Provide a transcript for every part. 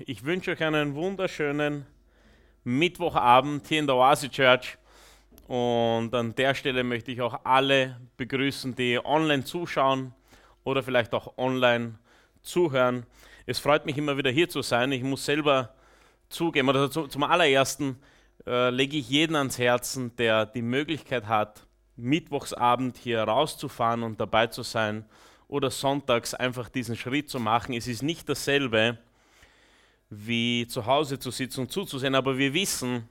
Ich wünsche euch einen wunderschönen Mittwochabend hier in der Oasis Church. Und an der Stelle möchte ich auch alle begrüßen, die online zuschauen oder vielleicht auch online zuhören. Es freut mich immer wieder hier zu sein. Ich muss selber zugeben, oder also zum allerersten äh, lege ich jeden ans Herzen, der die Möglichkeit hat, Mittwochsabend hier rauszufahren und dabei zu sein oder sonntags einfach diesen Schritt zu machen. Es ist nicht dasselbe, wie zu Hause zu sitzen und zuzusehen, aber wir wissen,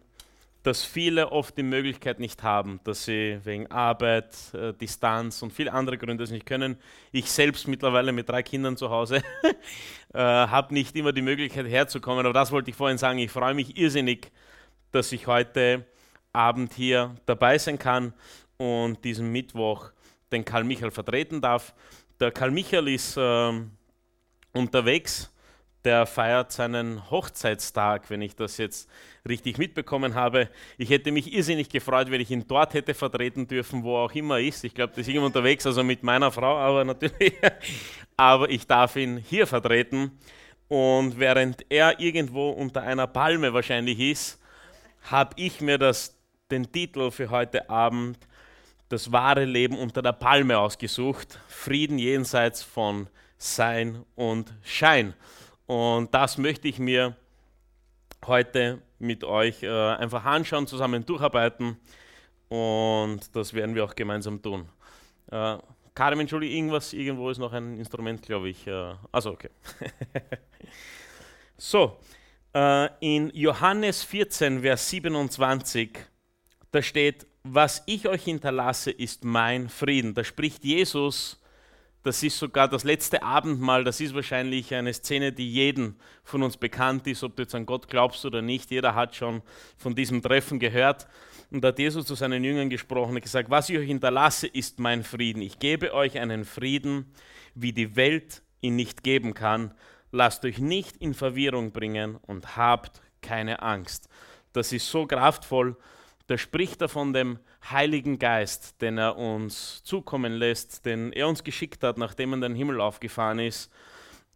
dass viele oft die Möglichkeit nicht haben, dass sie wegen Arbeit, äh, Distanz und viele andere Gründe es nicht können. Ich selbst mittlerweile mit drei Kindern zu Hause äh, habe nicht immer die Möglichkeit herzukommen, aber das wollte ich vorhin sagen. Ich freue mich irrsinnig, dass ich heute Abend hier dabei sein kann und diesen Mittwoch den Karl Michael vertreten darf. Der Karl Michael ist äh, unterwegs der feiert seinen Hochzeitstag, wenn ich das jetzt richtig mitbekommen habe. Ich hätte mich irrsinnig gefreut, wenn ich ihn dort hätte vertreten dürfen, wo auch immer er ist. Ich glaube, der ist irgendwo unterwegs, also mit meiner Frau, aber natürlich. aber ich darf ihn hier vertreten. Und während er irgendwo unter einer Palme wahrscheinlich ist, habe ich mir das, den Titel für heute Abend Das wahre Leben unter der Palme ausgesucht. Frieden jenseits von Sein und Schein. Und das möchte ich mir heute mit euch äh, einfach anschauen, zusammen durcharbeiten. Und das werden wir auch gemeinsam tun. Äh, Karim, entschuldige, irgendwas, irgendwo ist noch ein Instrument, glaube ich. Äh, also, okay. so, äh, in Johannes 14, Vers 27, da steht, was ich euch hinterlasse, ist mein Frieden. Da spricht Jesus das ist sogar das letzte Abendmahl, das ist wahrscheinlich eine Szene, die jedem von uns bekannt ist, ob du jetzt an Gott glaubst oder nicht. Jeder hat schon von diesem Treffen gehört. Und da hat Jesus zu seinen Jüngern gesprochen und gesagt, was ich euch hinterlasse, ist mein Frieden. Ich gebe euch einen Frieden, wie die Welt ihn nicht geben kann. Lasst euch nicht in Verwirrung bringen und habt keine Angst. Das ist so kraftvoll. Da spricht er von dem Heiligen Geist, den er uns zukommen lässt, den er uns geschickt hat, nachdem er in den Himmel aufgefahren ist.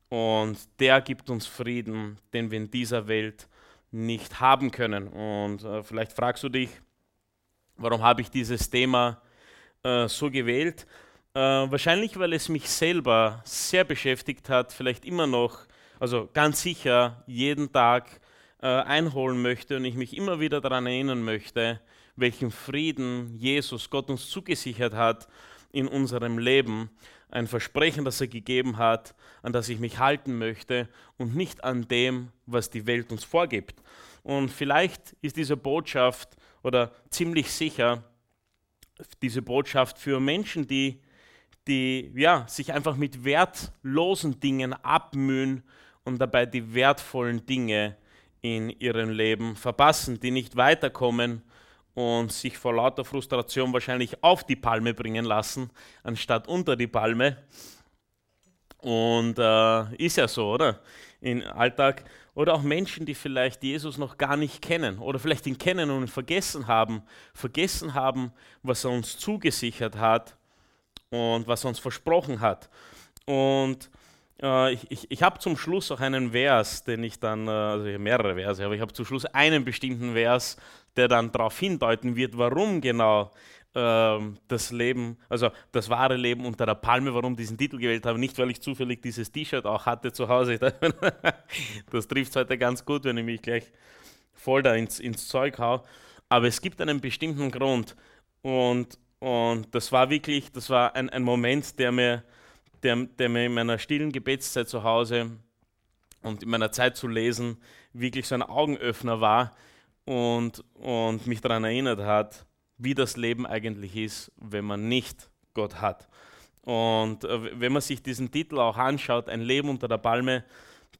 Und der gibt uns Frieden, den wir in dieser Welt nicht haben können. Und äh, vielleicht fragst du dich, warum habe ich dieses Thema äh, so gewählt? Äh, wahrscheinlich, weil es mich selber sehr beschäftigt hat, vielleicht immer noch, also ganz sicher jeden Tag äh, einholen möchte und ich mich immer wieder daran erinnern möchte, welchen Frieden Jesus Gott uns zugesichert hat in unserem Leben. Ein Versprechen, das er gegeben hat, an das ich mich halten möchte und nicht an dem, was die Welt uns vorgibt. Und vielleicht ist diese Botschaft oder ziemlich sicher diese Botschaft für Menschen, die, die ja, sich einfach mit wertlosen Dingen abmühen und dabei die wertvollen Dinge in ihrem Leben verpassen, die nicht weiterkommen und sich vor lauter Frustration wahrscheinlich auf die Palme bringen lassen, anstatt unter die Palme. Und äh, ist ja so, oder? Im Alltag. Oder auch Menschen, die vielleicht Jesus noch gar nicht kennen oder vielleicht ihn kennen und vergessen haben, vergessen haben, was er uns zugesichert hat und was er uns versprochen hat. Und äh, ich, ich, ich habe zum Schluss auch einen Vers, den ich dann, äh, also ich mehrere Verse, aber ich habe zum Schluss einen bestimmten Vers, der dann darauf hindeuten wird, warum genau äh, das Leben, also das wahre Leben unter der Palme, warum diesen Titel gewählt habe. Nicht, weil ich zufällig dieses T-Shirt auch hatte zu Hause. Das trifft heute ganz gut, wenn ich mich gleich voll da ins, ins Zeug hau. Aber es gibt einen bestimmten Grund. Und, und das war wirklich, das war ein, ein Moment, der mir der, der mir in meiner stillen Gebetszeit zu Hause und in meiner Zeit zu lesen wirklich so ein Augenöffner war und, und mich daran erinnert hat, wie das Leben eigentlich ist, wenn man nicht Gott hat. Und äh, wenn man sich diesen Titel auch anschaut, ein Leben unter der Palme,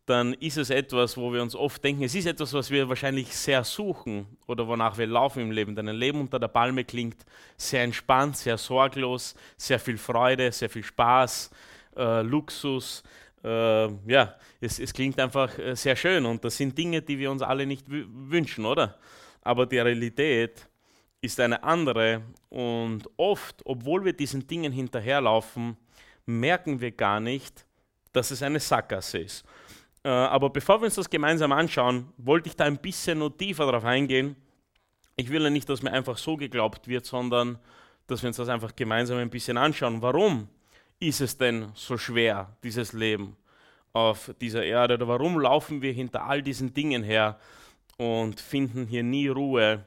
dann ist es etwas, wo wir uns oft denken, es ist etwas, was wir wahrscheinlich sehr suchen oder wonach wir laufen im Leben. Denn ein Leben unter der Palme klingt sehr entspannt, sehr sorglos, sehr viel Freude, sehr viel Spaß, äh, Luxus. Äh, ja, es, es, klingt einfach äh, sehr schön und das sind Dinge, die wir uns alle nicht wünschen, oder? Aber die Realität ist eine andere und oft, obwohl wir diesen Dingen hinterherlaufen, merken wir gar nicht, dass es eine Sackgasse ist. Äh, aber bevor wir uns das gemeinsam anschauen, wollte ich da ein bisschen noch tiefer darauf eingehen. Ich will ja nicht, dass mir einfach so geglaubt wird, sondern dass wir uns das einfach gemeinsam ein bisschen anschauen. Warum ist es denn so schwer, dieses Leben auf dieser Erde? Oder warum laufen wir hinter all diesen Dingen her und finden hier nie Ruhe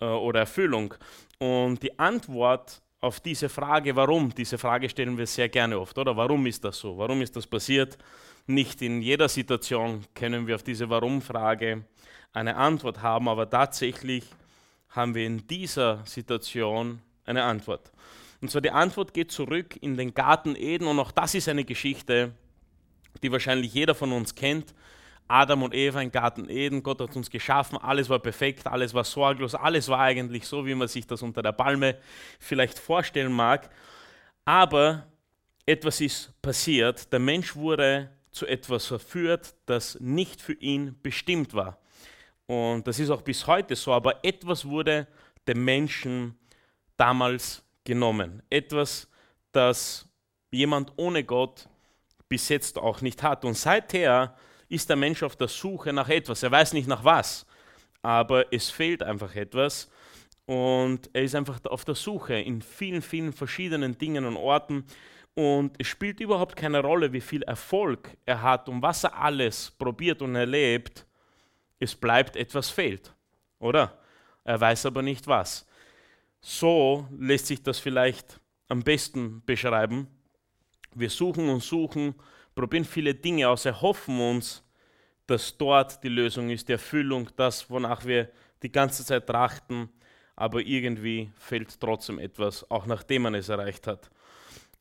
äh, oder Erfüllung? Und die Antwort auf diese Frage, warum, diese Frage stellen wir sehr gerne oft, oder? Warum ist das so? Warum ist das passiert? Nicht in jeder Situation können wir auf diese Warum-Frage eine Antwort haben, aber tatsächlich haben wir in dieser Situation eine Antwort. Und zwar die Antwort geht zurück in den Garten Eden und auch das ist eine Geschichte, die wahrscheinlich jeder von uns kennt. Adam und Eva im Garten Eden, Gott hat uns geschaffen, alles war perfekt, alles war sorglos, alles war eigentlich so, wie man sich das unter der Palme vielleicht vorstellen mag. Aber etwas ist passiert, der Mensch wurde zu etwas verführt, das nicht für ihn bestimmt war. Und das ist auch bis heute so, aber etwas wurde dem Menschen damals genommen. Etwas, das jemand ohne Gott bis jetzt auch nicht hat. Und seither ist der Mensch auf der Suche nach etwas. Er weiß nicht nach was, aber es fehlt einfach etwas. Und er ist einfach auf der Suche in vielen, vielen verschiedenen Dingen und Orten. Und es spielt überhaupt keine Rolle, wie viel Erfolg er hat und was er alles probiert und erlebt es bleibt, etwas fehlt, oder? Er weiß aber nicht was. So lässt sich das vielleicht am besten beschreiben. Wir suchen und suchen, probieren viele Dinge aus, erhoffen uns, dass dort die Lösung ist, die Erfüllung, das, wonach wir die ganze Zeit trachten, aber irgendwie fehlt trotzdem etwas, auch nachdem man es erreicht hat.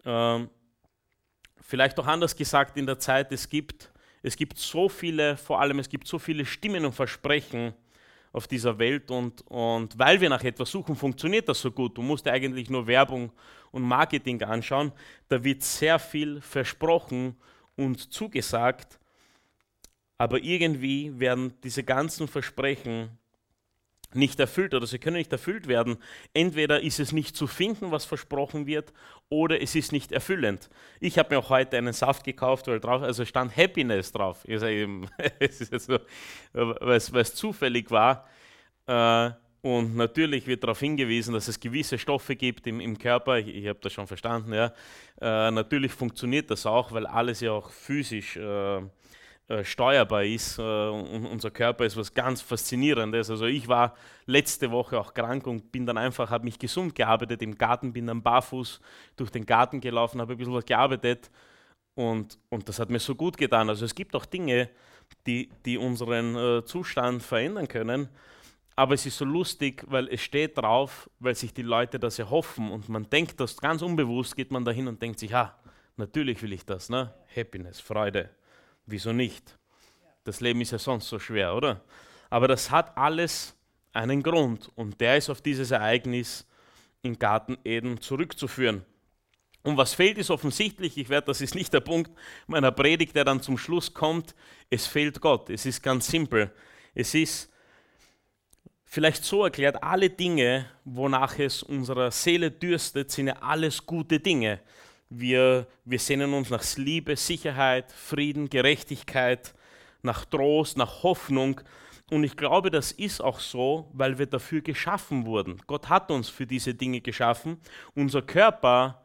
Ähm, vielleicht auch anders gesagt in der Zeit, es gibt es gibt so viele, vor allem es gibt so viele Stimmen und Versprechen auf dieser Welt und, und weil wir nach etwas suchen, funktioniert das so gut. Du musst eigentlich nur Werbung und Marketing anschauen. Da wird sehr viel versprochen und zugesagt, aber irgendwie werden diese ganzen Versprechen nicht erfüllt oder sie können nicht erfüllt werden. Entweder ist es nicht zu finden, was versprochen wird, oder es ist nicht erfüllend. Ich habe mir auch heute einen Saft gekauft, weil drauf, also stand Happiness drauf. es ist so, weil es zufällig war. Äh, und natürlich wird darauf hingewiesen, dass es gewisse Stoffe gibt im, im Körper. Ich, ich habe das schon verstanden. Ja. Äh, natürlich funktioniert das auch, weil alles ja auch physisch äh, steuerbar ist. Äh, unser Körper ist was ganz Faszinierendes. Also ich war letzte Woche auch krank und bin dann einfach, habe mich gesund gearbeitet im Garten, bin dann barfuß durch den Garten gelaufen, habe ein bisschen was gearbeitet und, und das hat mir so gut getan. Also es gibt auch Dinge, die, die unseren äh, Zustand verändern können. Aber es ist so lustig, weil es steht drauf, weil sich die Leute das erhoffen und man denkt das ganz unbewusst, geht man dahin und denkt sich, ja, natürlich will ich das, ne? Happiness, Freude, Wieso nicht? Das Leben ist ja sonst so schwer, oder? Aber das hat alles einen Grund und der ist auf dieses Ereignis im Garten Eden zurückzuführen. Und was fehlt, ist offensichtlich, ich werde, das ist nicht der Punkt meiner Predigt, der dann zum Schluss kommt, es fehlt Gott. Es ist ganz simpel. Es ist vielleicht so erklärt, alle Dinge, wonach es unserer Seele dürstet, sind ja alles gute Dinge. Wir, wir sehnen uns nach Liebe, Sicherheit, Frieden, Gerechtigkeit, nach Trost, nach Hoffnung. Und ich glaube, das ist auch so, weil wir dafür geschaffen wurden. Gott hat uns für diese Dinge geschaffen. Unser Körper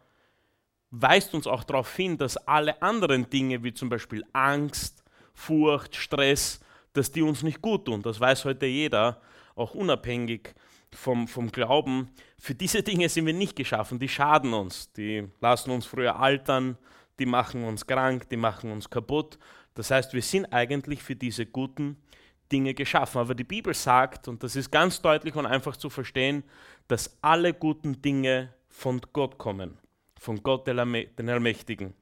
weist uns auch darauf hin, dass alle anderen Dinge, wie zum Beispiel Angst, Furcht, Stress, dass die uns nicht gut tun. Das weiß heute jeder, auch unabhängig vom, vom Glauben, für diese Dinge sind wir nicht geschaffen, die schaden uns, die lassen uns früher altern, die machen uns krank, die machen uns kaputt. Das heißt, wir sind eigentlich für diese guten Dinge geschaffen. Aber die Bibel sagt, und das ist ganz deutlich und einfach zu verstehen, dass alle guten Dinge von Gott kommen, von Gott den Allmächtigen.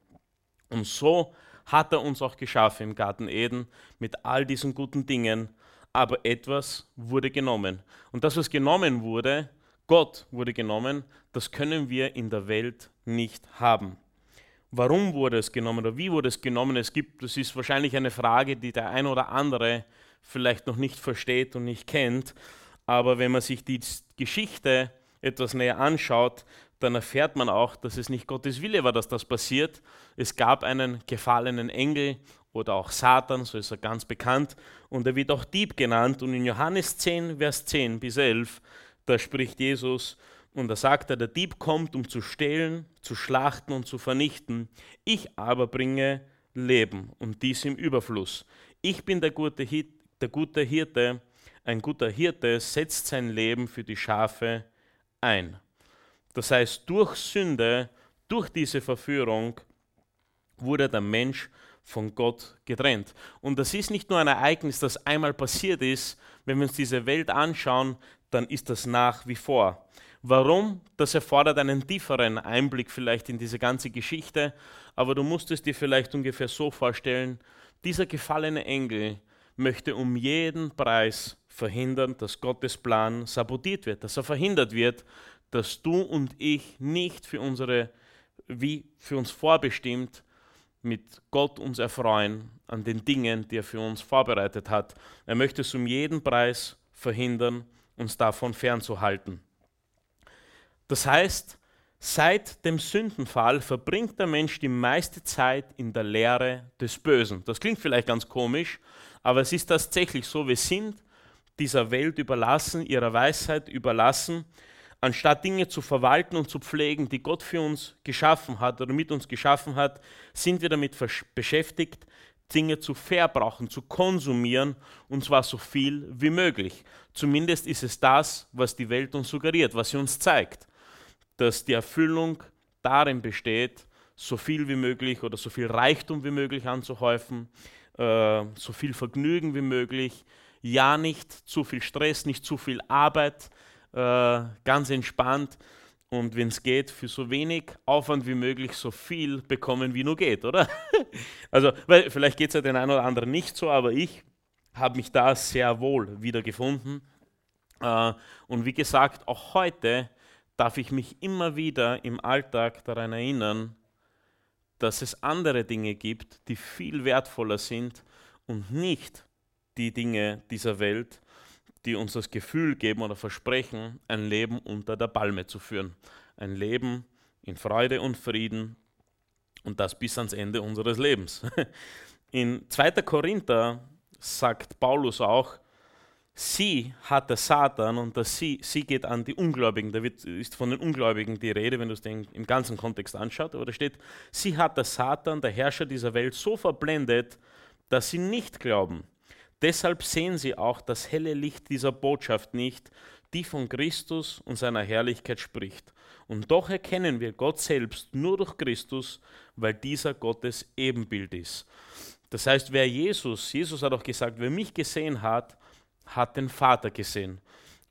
Und so hat er uns auch geschaffen im Garten Eden mit all diesen guten Dingen aber etwas wurde genommen. Und das, was genommen wurde, Gott wurde genommen, das können wir in der Welt nicht haben. Warum wurde es genommen oder wie wurde es genommen? Es gibt, das ist wahrscheinlich eine Frage, die der ein oder andere vielleicht noch nicht versteht und nicht kennt. Aber wenn man sich die Geschichte etwas näher anschaut, dann erfährt man auch, dass es nicht Gottes Wille war, dass das passiert. Es gab einen gefallenen Engel oder auch Satan, so ist er ganz bekannt. Und er wird auch Dieb genannt. Und in Johannes 10, Vers 10 bis 11, da spricht Jesus und da sagt er, der Dieb kommt, um zu stehlen, zu schlachten und zu vernichten. Ich aber bringe Leben und dies im Überfluss. Ich bin der gute, Hirte, der gute Hirte. Ein guter Hirte setzt sein Leben für die Schafe ein. Das heißt, durch Sünde, durch diese Verführung wurde der Mensch von Gott getrennt. Und das ist nicht nur ein Ereignis, das einmal passiert ist. Wenn wir uns diese Welt anschauen, dann ist das nach wie vor. Warum? Das erfordert einen tieferen Einblick vielleicht in diese ganze Geschichte, aber du musst es dir vielleicht ungefähr so vorstellen, dieser gefallene Engel möchte um jeden Preis verhindern, dass Gottes Plan sabotiert wird, dass er verhindert wird, dass du und ich nicht für unsere, wie für uns vorbestimmt, mit Gott uns erfreuen an den Dingen, die er für uns vorbereitet hat. Er möchte es um jeden Preis verhindern, uns davon fernzuhalten. Das heißt, seit dem Sündenfall verbringt der Mensch die meiste Zeit in der Lehre des Bösen. Das klingt vielleicht ganz komisch, aber es ist tatsächlich so, wir sind dieser Welt überlassen, ihrer Weisheit überlassen anstatt Dinge zu verwalten und zu pflegen, die Gott für uns geschaffen hat oder mit uns geschaffen hat, sind wir damit beschäftigt, Dinge zu verbrauchen, zu konsumieren und zwar so viel wie möglich. Zumindest ist es das, was die Welt uns suggeriert, was sie uns zeigt, dass die Erfüllung darin besteht, so viel wie möglich oder so viel Reichtum wie möglich anzuhäufen, äh, so viel Vergnügen wie möglich, ja nicht zu viel Stress, nicht zu viel Arbeit, äh, ganz entspannt und wenn es geht, für so wenig Aufwand wie möglich so viel bekommen, wie nur geht, oder? also, weil vielleicht geht es ja den einen oder anderen nicht so, aber ich habe mich da sehr wohl wiedergefunden. Äh, und wie gesagt, auch heute darf ich mich immer wieder im Alltag daran erinnern, dass es andere Dinge gibt, die viel wertvoller sind und nicht die Dinge dieser Welt, die uns das Gefühl geben oder versprechen, ein Leben unter der Palme zu führen. Ein Leben in Freude und Frieden und das bis ans Ende unseres Lebens. In 2. Korinther sagt Paulus auch, sie hat der Satan und das sie, sie geht an die Ungläubigen. Da wird, ist von den Ungläubigen die Rede, wenn du es den im ganzen Kontext anschaut. Aber da steht, sie hat der Satan, der Herrscher dieser Welt, so verblendet, dass sie nicht glauben Deshalb sehen sie auch das helle Licht dieser Botschaft nicht, die von Christus und seiner Herrlichkeit spricht. Und doch erkennen wir Gott selbst nur durch Christus, weil dieser Gottes Ebenbild ist. Das heißt, wer Jesus, Jesus hat auch gesagt, wer mich gesehen hat, hat den Vater gesehen.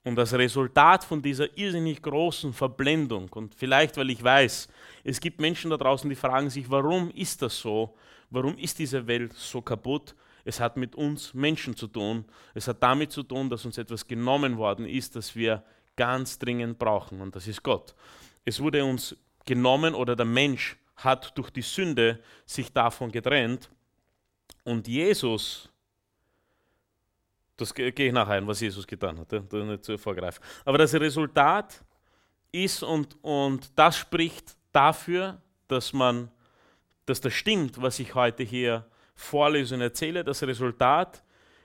Und das Resultat von dieser irrsinnig großen Verblendung, und vielleicht weil ich weiß, es gibt Menschen da draußen, die fragen sich, warum ist das so? Warum ist diese Welt so kaputt? Es hat mit uns Menschen zu tun. Es hat damit zu tun, dass uns etwas genommen worden ist, das wir ganz dringend brauchen. Und das ist Gott. Es wurde uns genommen oder der Mensch hat durch die Sünde sich davon getrennt. Und Jesus, das gehe ich nachher ein, was Jesus getan hat, da nicht zu vorgreifen. Aber das Resultat ist und, und das spricht dafür, dass man, dass das stimmt, was ich heute hier vorlese und erzähle. Das Resultat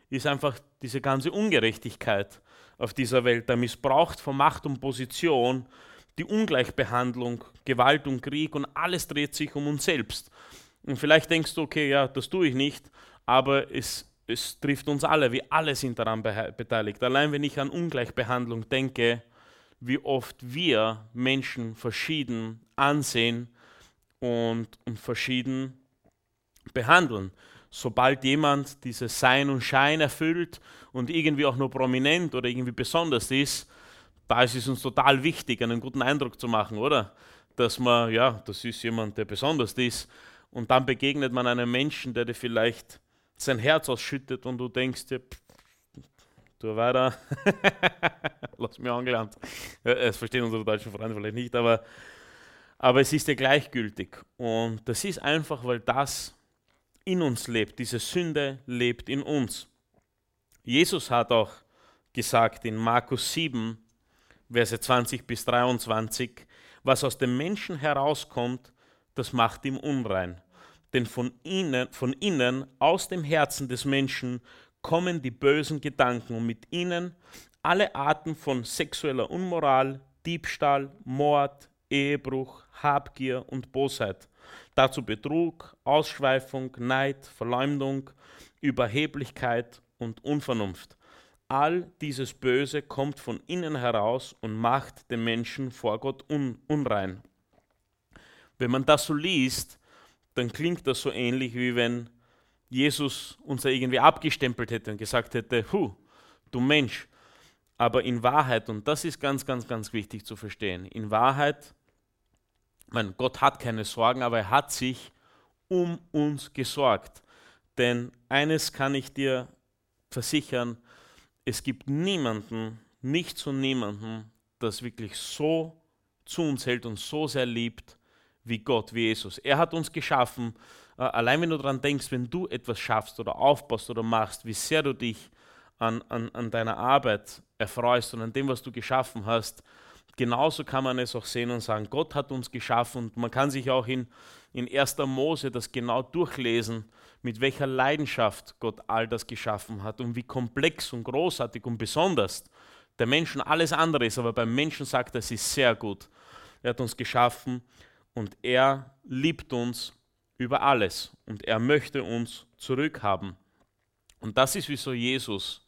ist einfach diese ganze Ungerechtigkeit auf dieser Welt, der Missbrauch von Macht und Position, die Ungleichbehandlung, Gewalt und Krieg und alles dreht sich um uns selbst. Und vielleicht denkst du, okay, ja, das tue ich nicht, aber es, es trifft uns alle, wir alle sind daran beteiligt. Allein wenn ich an Ungleichbehandlung denke, wie oft wir Menschen verschieden ansehen und, und verschieden behandeln. Sobald jemand dieses Sein und Schein erfüllt und irgendwie auch nur prominent oder irgendwie besonders ist, da ist es uns total wichtig, einen guten Eindruck zu machen, oder? Dass man, ja, das ist jemand, der besonders ist. Und dann begegnet man einem Menschen, der dir vielleicht sein Herz ausschüttet und du denkst dir, pff, tu weiter, lass mich angelernt. Es verstehen unsere deutschen Freunde vielleicht nicht, aber, aber es ist dir gleichgültig. Und das ist einfach, weil das in uns lebt. Diese Sünde lebt in uns. Jesus hat auch gesagt in Markus 7, Verse 20 bis 23, was aus dem Menschen herauskommt, das macht ihm unrein. denn von innen, von innen, aus dem Herzen des Menschen, kommen die bösen Gedanken und mit ihnen alle Arten von sexueller Unmoral, Diebstahl, Mord, Ehebruch, Habgier und Bosheit. Dazu Betrug, Ausschweifung, Neid, Verleumdung, Überheblichkeit und Unvernunft. All dieses Böse kommt von innen heraus und macht den Menschen vor Gott un unrein. Wenn man das so liest, dann klingt das so ähnlich, wie wenn Jesus uns irgendwie abgestempelt hätte und gesagt hätte, Hu, du Mensch. Aber in Wahrheit, und das ist ganz, ganz, ganz wichtig zu verstehen, in Wahrheit, mein Gott hat keine Sorgen, aber er hat sich um uns gesorgt. Denn eines kann ich dir versichern, es gibt niemanden, nicht zu niemanden, das wirklich so zu uns hält und so sehr liebt wie Gott, wie Jesus. Er hat uns geschaffen. Äh, allein wenn du daran denkst, wenn du etwas schaffst oder aufbaust oder machst, wie sehr du dich an, an, an deiner Arbeit erfreust und an dem, was du geschaffen hast, genauso kann man es auch sehen und sagen, Gott hat uns geschaffen und man kann sich auch in, in 1. Mose das genau durchlesen, mit welcher Leidenschaft Gott all das geschaffen hat und wie komplex und großartig und besonders der Menschen alles andere ist, aber beim Menschen sagt er, es ist sehr gut. Er hat uns geschaffen und er liebt uns über alles und er möchte uns zurückhaben. Und das ist, wieso Jesus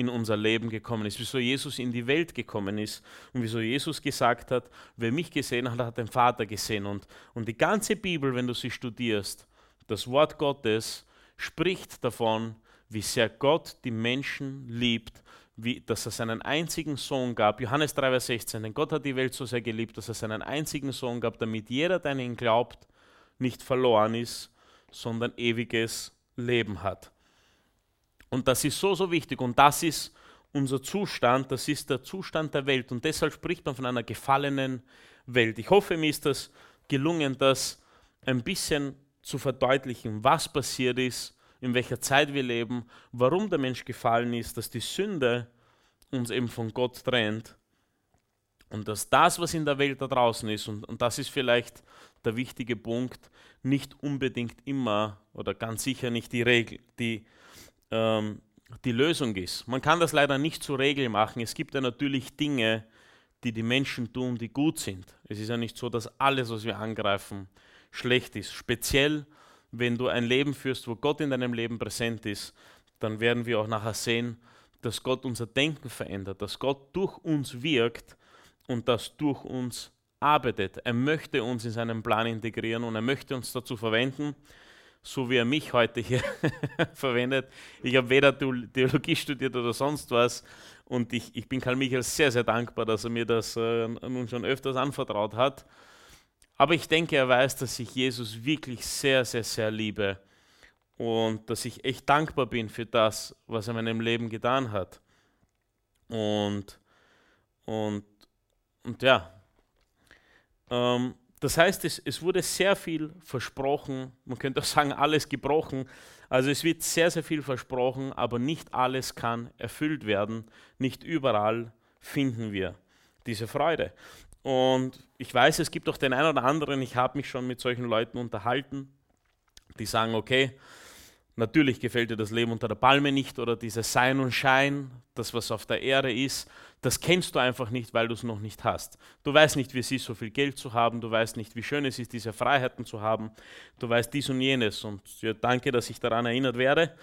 in unser Leben gekommen ist, wieso Jesus in die Welt gekommen ist und wieso Jesus gesagt hat, wer mich gesehen hat, hat den Vater gesehen. Und, und die ganze Bibel, wenn du sie studierst, das Wort Gottes spricht davon, wie sehr Gott die Menschen liebt, wie, dass er seinen einzigen Sohn gab. Johannes 3, Vers 16, denn Gott hat die Welt so sehr geliebt, dass er seinen einzigen Sohn gab, damit jeder, der an ihn glaubt, nicht verloren ist, sondern ewiges Leben hat. Und das ist so, so wichtig. Und das ist unser Zustand, das ist der Zustand der Welt. Und deshalb spricht man von einer gefallenen Welt. Ich hoffe, mir ist das gelungen, das ein bisschen zu verdeutlichen, was passiert ist, in welcher Zeit wir leben, warum der Mensch gefallen ist, dass die Sünde uns eben von Gott trennt. Und dass das, was in der Welt da draußen ist, und, und das ist vielleicht der wichtige Punkt, nicht unbedingt immer oder ganz sicher nicht die Regel, die ähm, die Lösung ist. Man kann das leider nicht zur Regel machen. Es gibt ja natürlich Dinge, die die Menschen tun, die gut sind. Es ist ja nicht so, dass alles, was wir angreifen, schlecht ist. Speziell, wenn du ein Leben führst, wo Gott in deinem Leben präsent ist, dann werden wir auch nachher sehen, dass Gott unser Denken verändert, dass Gott durch uns wirkt und das durch uns arbeitet. Er möchte uns in seinen Plan integrieren und er möchte uns dazu verwenden, so wie er mich heute hier verwendet. Ich habe weder Theologie studiert oder sonst was. Und ich, ich bin Karl Michael sehr, sehr dankbar, dass er mir das äh, nun schon öfters anvertraut hat. Aber ich denke, er weiß, dass ich Jesus wirklich sehr, sehr, sehr liebe. Und dass ich echt dankbar bin für das, was er in meinem Leben getan hat. Und, und, und ja, ähm, das heißt, es, es wurde sehr viel versprochen, man könnte auch sagen, alles gebrochen. Also es wird sehr, sehr viel versprochen, aber nicht alles kann erfüllt werden. Nicht überall finden wir diese Freude. Und ich weiß, es gibt auch den einen oder anderen, ich habe mich schon mit solchen Leuten unterhalten, die sagen, okay, Natürlich gefällt dir das Leben unter der Palme nicht oder dieses Sein und Schein, das was auf der Erde ist. Das kennst du einfach nicht, weil du es noch nicht hast. Du weißt nicht, wie es ist, so viel Geld zu haben. Du weißt nicht, wie schön es ist, diese Freiheiten zu haben. Du weißt dies und jenes. Und ja, danke, dass ich daran erinnert werde.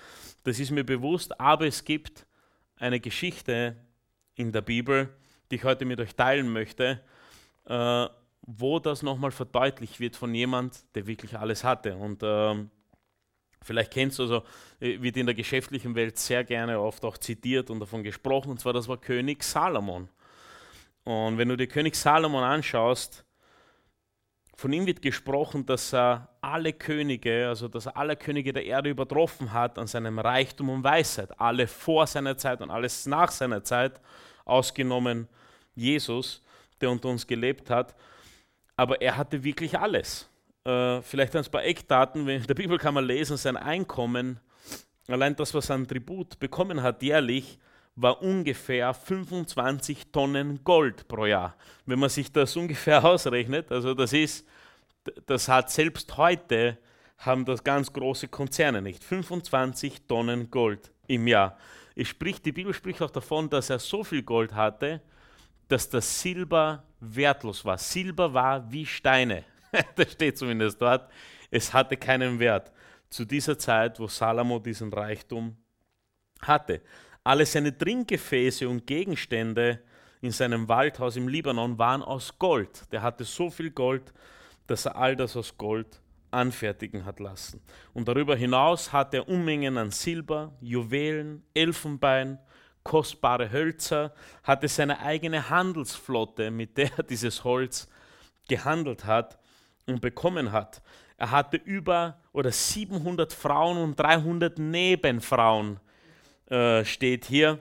Das ist mir bewusst. Aber es gibt eine Geschichte in der Bibel, die ich heute mit euch teilen möchte, äh, wo das nochmal verdeutlicht wird von jemand, der wirklich alles hatte. Und ähm, Vielleicht kennst du also, wird in der geschäftlichen Welt sehr gerne oft auch zitiert und davon gesprochen, und zwar das war König Salomon. Und wenn du dir König Salomon anschaust, von ihm wird gesprochen, dass er alle Könige, also dass er alle Könige der Erde übertroffen hat an seinem Reichtum und Weisheit. Alle vor seiner Zeit und alles nach seiner Zeit, ausgenommen Jesus, der unter uns gelebt hat. Aber er hatte wirklich alles. Äh, vielleicht ein paar Eckdaten. In der Bibel kann man lesen, sein Einkommen, allein das, was er an Tribut bekommen hat jährlich, war ungefähr 25 Tonnen Gold pro Jahr. Wenn man sich das ungefähr ausrechnet, also das ist, das hat selbst heute haben das ganz große Konzerne nicht. 25 Tonnen Gold im Jahr. Es spricht, die Bibel spricht auch davon, dass er so viel Gold hatte, dass das Silber wertlos war. Silber war wie Steine. das steht zumindest dort. Es hatte keinen Wert. Zu dieser Zeit, wo Salomo diesen Reichtum hatte. Alle seine Trinkgefäße und Gegenstände in seinem Waldhaus im Libanon waren aus Gold. Der hatte so viel Gold, dass er all das aus Gold anfertigen hat lassen. Und darüber hinaus hat er Unmengen an Silber, Juwelen, Elfenbein, kostbare Hölzer, hatte seine eigene Handelsflotte, mit der er dieses Holz gehandelt hat und bekommen hat. Er hatte über oder 700 Frauen und 300 Nebenfrauen, äh, steht hier.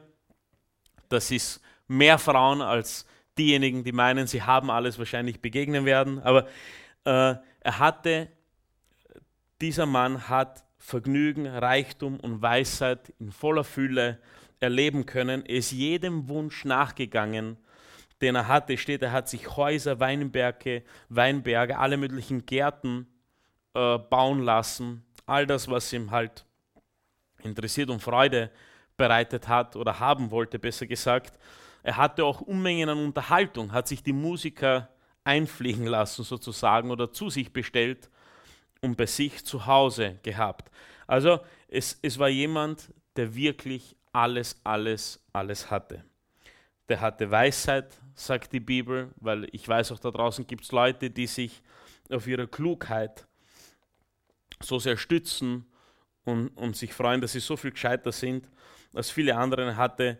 Das ist mehr Frauen als diejenigen, die meinen, sie haben alles wahrscheinlich begegnen werden. Aber äh, er hatte, dieser Mann hat Vergnügen, Reichtum und Weisheit in voller Fülle erleben können. Er ist jedem Wunsch nachgegangen, den er hatte. Steht, er hat sich Häuser, Weinberge, Weinberge, alle möglichen Gärten äh, bauen lassen. All das, was ihm halt interessiert und Freude bereitet hat oder haben wollte, besser gesagt. Er hatte auch Unmengen an Unterhaltung, hat sich die Musiker einfliegen lassen sozusagen oder zu sich bestellt und bei sich zu Hause gehabt. Also es, es war jemand, der wirklich alles, alles, alles hatte. Der hatte Weisheit, sagt die Bibel, weil ich weiß auch da draußen gibt es Leute, die sich auf ihre Klugheit so sehr stützen und, und sich freuen, dass sie so viel gescheiter sind als viele andere. Er hatte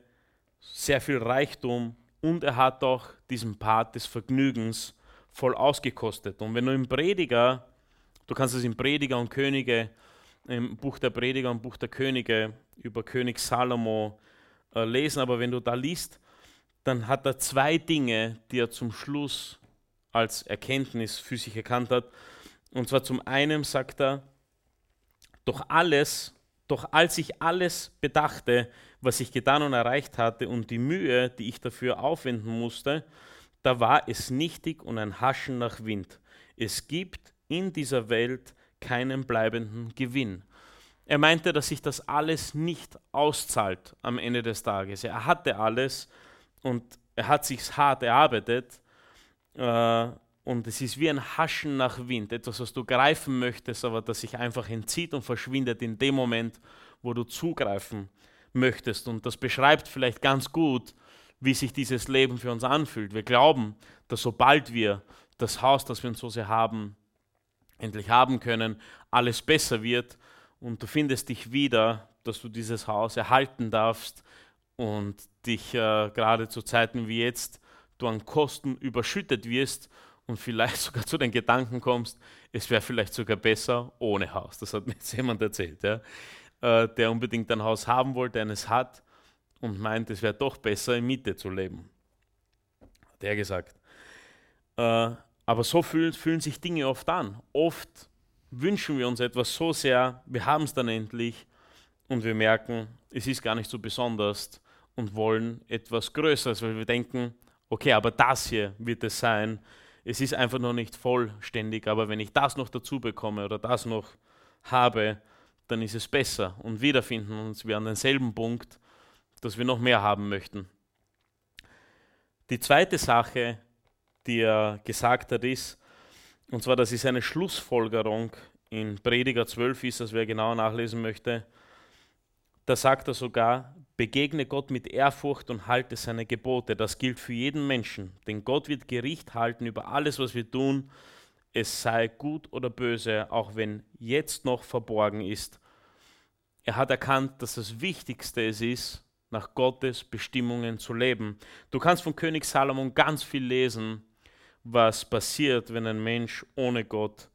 sehr viel Reichtum und er hat auch diesen Part des Vergnügens voll ausgekostet. Und wenn du im Prediger, du kannst es im Prediger und Könige, im Buch der Prediger und Buch der Könige über König Salomo äh, lesen, aber wenn du da liest, dann hat er zwei Dinge, die er zum Schluss als Erkenntnis für sich erkannt hat. Und zwar zum einen sagt er, doch alles, doch als ich alles bedachte, was ich getan und erreicht hatte und die Mühe, die ich dafür aufwenden musste, da war es nichtig und ein Haschen nach Wind. Es gibt in dieser Welt keinen bleibenden Gewinn. Er meinte, dass sich das alles nicht auszahlt am Ende des Tages. Er hatte alles und er hat sich hart erarbeitet äh, und es ist wie ein Haschen nach Wind, etwas, was du greifen möchtest, aber das sich einfach entzieht und verschwindet in dem Moment, wo du zugreifen möchtest. Und das beschreibt vielleicht ganz gut, wie sich dieses Leben für uns anfühlt. Wir glauben, dass sobald wir das Haus, das wir uns so sehr haben, endlich haben können, alles besser wird und du findest dich wieder, dass du dieses Haus erhalten darfst und dich äh, gerade zu Zeiten wie jetzt du an Kosten überschüttet wirst und vielleicht sogar zu den Gedanken kommst, es wäre vielleicht sogar besser ohne Haus. Das hat mir jetzt jemand erzählt, ja? äh, der unbedingt ein Haus haben wollte, eines hat und meint, es wäre doch besser, in Miete zu leben. Hat er gesagt. Äh, aber so fühlen, fühlen sich Dinge oft an. Oft wünschen wir uns etwas so sehr, wir haben es dann endlich und wir merken, es ist gar nicht so besonders und wollen etwas Größeres, weil wir denken, okay, aber das hier wird es sein, es ist einfach noch nicht vollständig, aber wenn ich das noch dazu bekomme oder das noch habe, dann ist es besser. Und wiederfinden uns wir an denselben Punkt, dass wir noch mehr haben möchten. Die zweite Sache, die er gesagt hat, ist, und zwar, das ist eine Schlussfolgerung in Prediger 12 ist, das wer genauer nachlesen möchte, da sagt er sogar, Begegne Gott mit Ehrfurcht und halte seine Gebote. Das gilt für jeden Menschen, denn Gott wird Gericht halten über alles, was wir tun, es sei gut oder böse, auch wenn jetzt noch verborgen ist. Er hat erkannt, dass das Wichtigste es ist, nach Gottes Bestimmungen zu leben. Du kannst von König Salomon ganz viel lesen, was passiert, wenn ein Mensch ohne Gott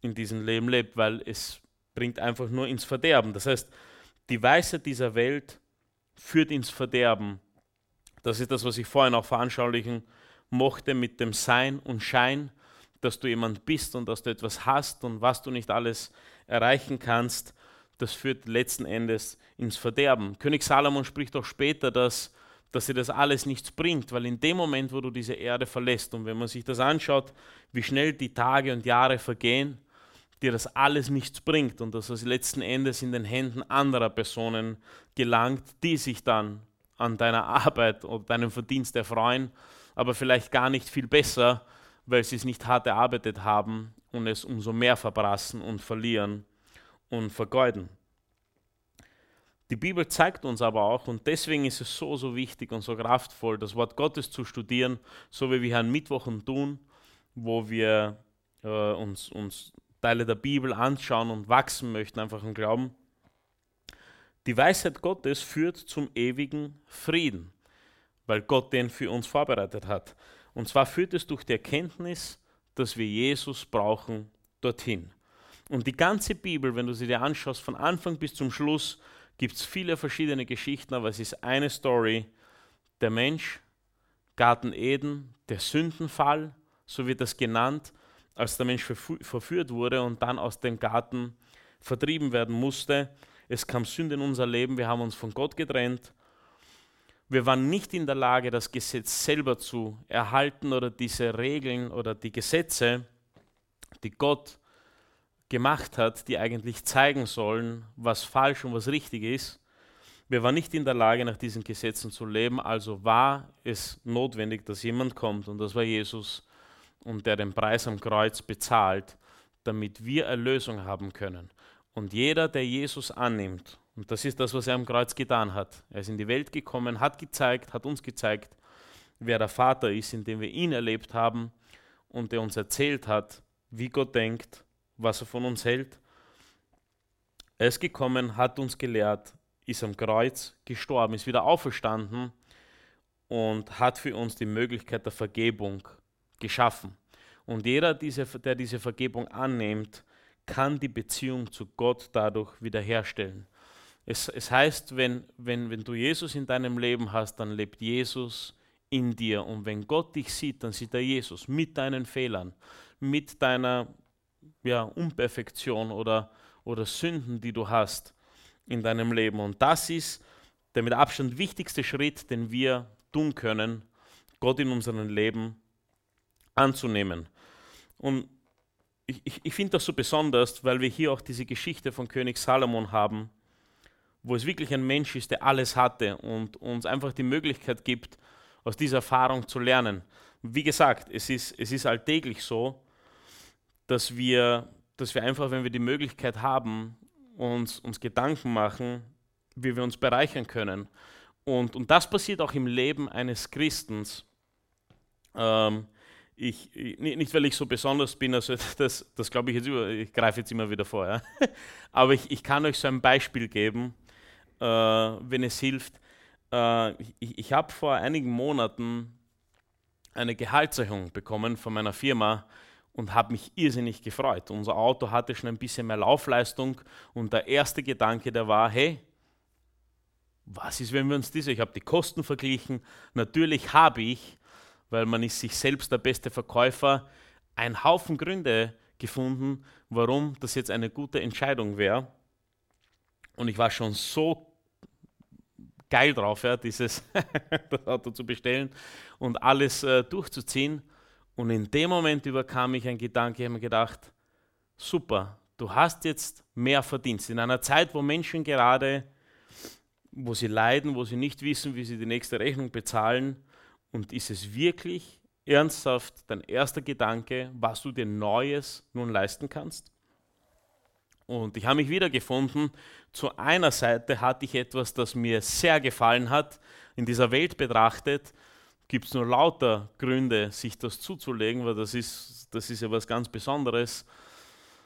in diesem Leben lebt, weil es bringt einfach nur ins Verderben. Das heißt, die Weisheit dieser Welt führt ins Verderben. Das ist das, was ich vorhin auch veranschaulichen mochte mit dem Sein und Schein, dass du jemand bist und dass du etwas hast und was du nicht alles erreichen kannst. Das führt letzten Endes ins Verderben. König Salomon spricht auch später, dass, dass dir das alles nichts bringt, weil in dem Moment, wo du diese Erde verlässt und wenn man sich das anschaut, wie schnell die Tage und Jahre vergehen, dir das alles nichts bringt und dass es letzten Endes in den Händen anderer Personen gelangt, die sich dann an deiner Arbeit oder deinem Verdienst erfreuen, aber vielleicht gar nicht viel besser, weil sie es nicht hart erarbeitet haben und es umso mehr verbrassen und verlieren und vergeuden. Die Bibel zeigt uns aber auch, und deswegen ist es so, so wichtig und so kraftvoll, das Wort Gottes zu studieren, so wie wir an Mittwochen tun, wo wir äh, uns, uns Teile der Bibel anschauen und wachsen möchten, einfach im Glauben. Die Weisheit Gottes führt zum ewigen Frieden, weil Gott den für uns vorbereitet hat. Und zwar führt es durch die Erkenntnis, dass wir Jesus brauchen, dorthin. Und die ganze Bibel, wenn du sie dir anschaust, von Anfang bis zum Schluss, gibt es viele verschiedene Geschichten, aber es ist eine Story. Der Mensch, Garten Eden, der Sündenfall, so wird das genannt, als der Mensch verführt wurde und dann aus dem Garten vertrieben werden musste. Es kam Sünde in unser Leben, wir haben uns von Gott getrennt. Wir waren nicht in der Lage, das Gesetz selber zu erhalten oder diese Regeln oder die Gesetze, die Gott gemacht hat, die eigentlich zeigen sollen, was falsch und was richtig ist. Wir waren nicht in der Lage, nach diesen Gesetzen zu leben, also war es notwendig, dass jemand kommt und das war Jesus und der den Preis am Kreuz bezahlt, damit wir Erlösung haben können. Und jeder, der Jesus annimmt, und das ist das, was er am Kreuz getan hat, er ist in die Welt gekommen, hat gezeigt, hat uns gezeigt, wer der Vater ist, indem wir ihn erlebt haben und der uns erzählt hat, wie Gott denkt, was er von uns hält. Er ist gekommen, hat uns gelehrt, ist am Kreuz gestorben, ist wieder auferstanden und hat für uns die Möglichkeit der Vergebung geschaffen. Und jeder, der diese Vergebung annimmt, kann die Beziehung zu Gott dadurch wiederherstellen. Es, es heißt, wenn, wenn, wenn du Jesus in deinem Leben hast, dann lebt Jesus in dir. Und wenn Gott dich sieht, dann sieht er Jesus mit deinen Fehlern, mit deiner ja, Unperfektion oder, oder Sünden, die du hast in deinem Leben. Und das ist der mit Abstand wichtigste Schritt, den wir tun können, Gott in unserem Leben anzunehmen. Und ich, ich, ich finde das so besonders, weil wir hier auch diese Geschichte von König Salomon haben, wo es wirklich ein Mensch ist, der alles hatte und uns einfach die Möglichkeit gibt, aus dieser Erfahrung zu lernen. Wie gesagt, es ist, es ist alltäglich so, dass wir, dass wir einfach, wenn wir die Möglichkeit haben, uns, uns Gedanken machen, wie wir uns bereichern können. Und, und das passiert auch im Leben eines Christens. Ähm, ich, nicht weil ich so besonders bin, also das, das glaube ich jetzt über, ich greife jetzt immer wieder vor, ja. aber ich, ich kann euch so ein Beispiel geben, äh, wenn es hilft. Äh, ich ich habe vor einigen Monaten eine Gehaltserhöhung bekommen von meiner Firma und habe mich irrsinnig gefreut. Unser Auto hatte schon ein bisschen mehr Laufleistung und der erste Gedanke, der war, hey, was ist, wenn wir uns diese, ich habe die Kosten verglichen, natürlich habe ich weil man ist sich selbst der beste Verkäufer, einen Haufen Gründe gefunden, warum das jetzt eine gute Entscheidung wäre. Und ich war schon so geil drauf, ja, dieses das Auto zu bestellen und alles äh, durchzuziehen. Und in dem Moment überkam mich ein Gedanke, ich habe mir gedacht, super, du hast jetzt mehr Verdienst. In einer Zeit, wo Menschen gerade, wo sie leiden, wo sie nicht wissen, wie sie die nächste Rechnung bezahlen, und ist es wirklich ernsthaft dein erster Gedanke, was du dir Neues nun leisten kannst? Und ich habe mich wiedergefunden. Zu einer Seite hatte ich etwas, das mir sehr gefallen hat. In dieser Welt betrachtet gibt es nur lauter Gründe, sich das zuzulegen, weil das ist, das ist ja was ganz Besonderes.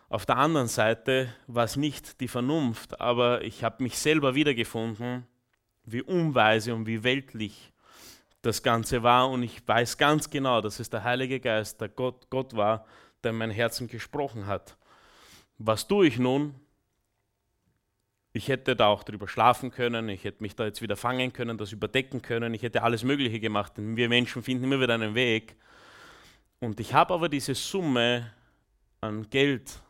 Auf der anderen Seite war es nicht die Vernunft, aber ich habe mich selber wiedergefunden, wie unweise und wie weltlich das Ganze war. Und ich weiß ganz genau, dass es der Heilige Geist, der Gott, Gott war, der in mein Herzen gesprochen hat. Was tue ich nun? Ich hätte da auch drüber schlafen können, ich hätte mich da jetzt wieder fangen können, das überdecken können, ich hätte alles Mögliche gemacht, denn wir Menschen finden immer wieder einen Weg. Und ich habe aber diese Summe an Geld,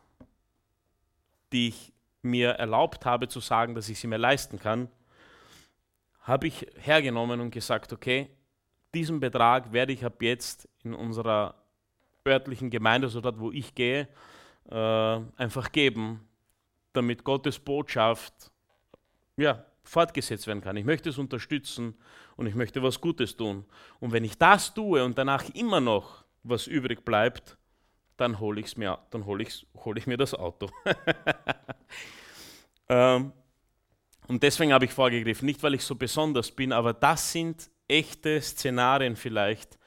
die ich mir erlaubt habe zu sagen, dass ich sie mir leisten kann, habe ich hergenommen und gesagt, okay, diesen Betrag werde ich ab jetzt in unserer örtlichen Gemeinde, so dort, wo ich gehe, äh, einfach geben, damit Gottes Botschaft ja, fortgesetzt werden kann. Ich möchte es unterstützen und ich möchte was Gutes tun. Und wenn ich das tue und danach immer noch was übrig bleibt, dann hole ich's mir, dann hole ich, hol ich mir das Auto. ähm, und deswegen habe ich vorgegriffen, nicht weil ich so besonders bin, aber das sind echte Szenarien vielleicht,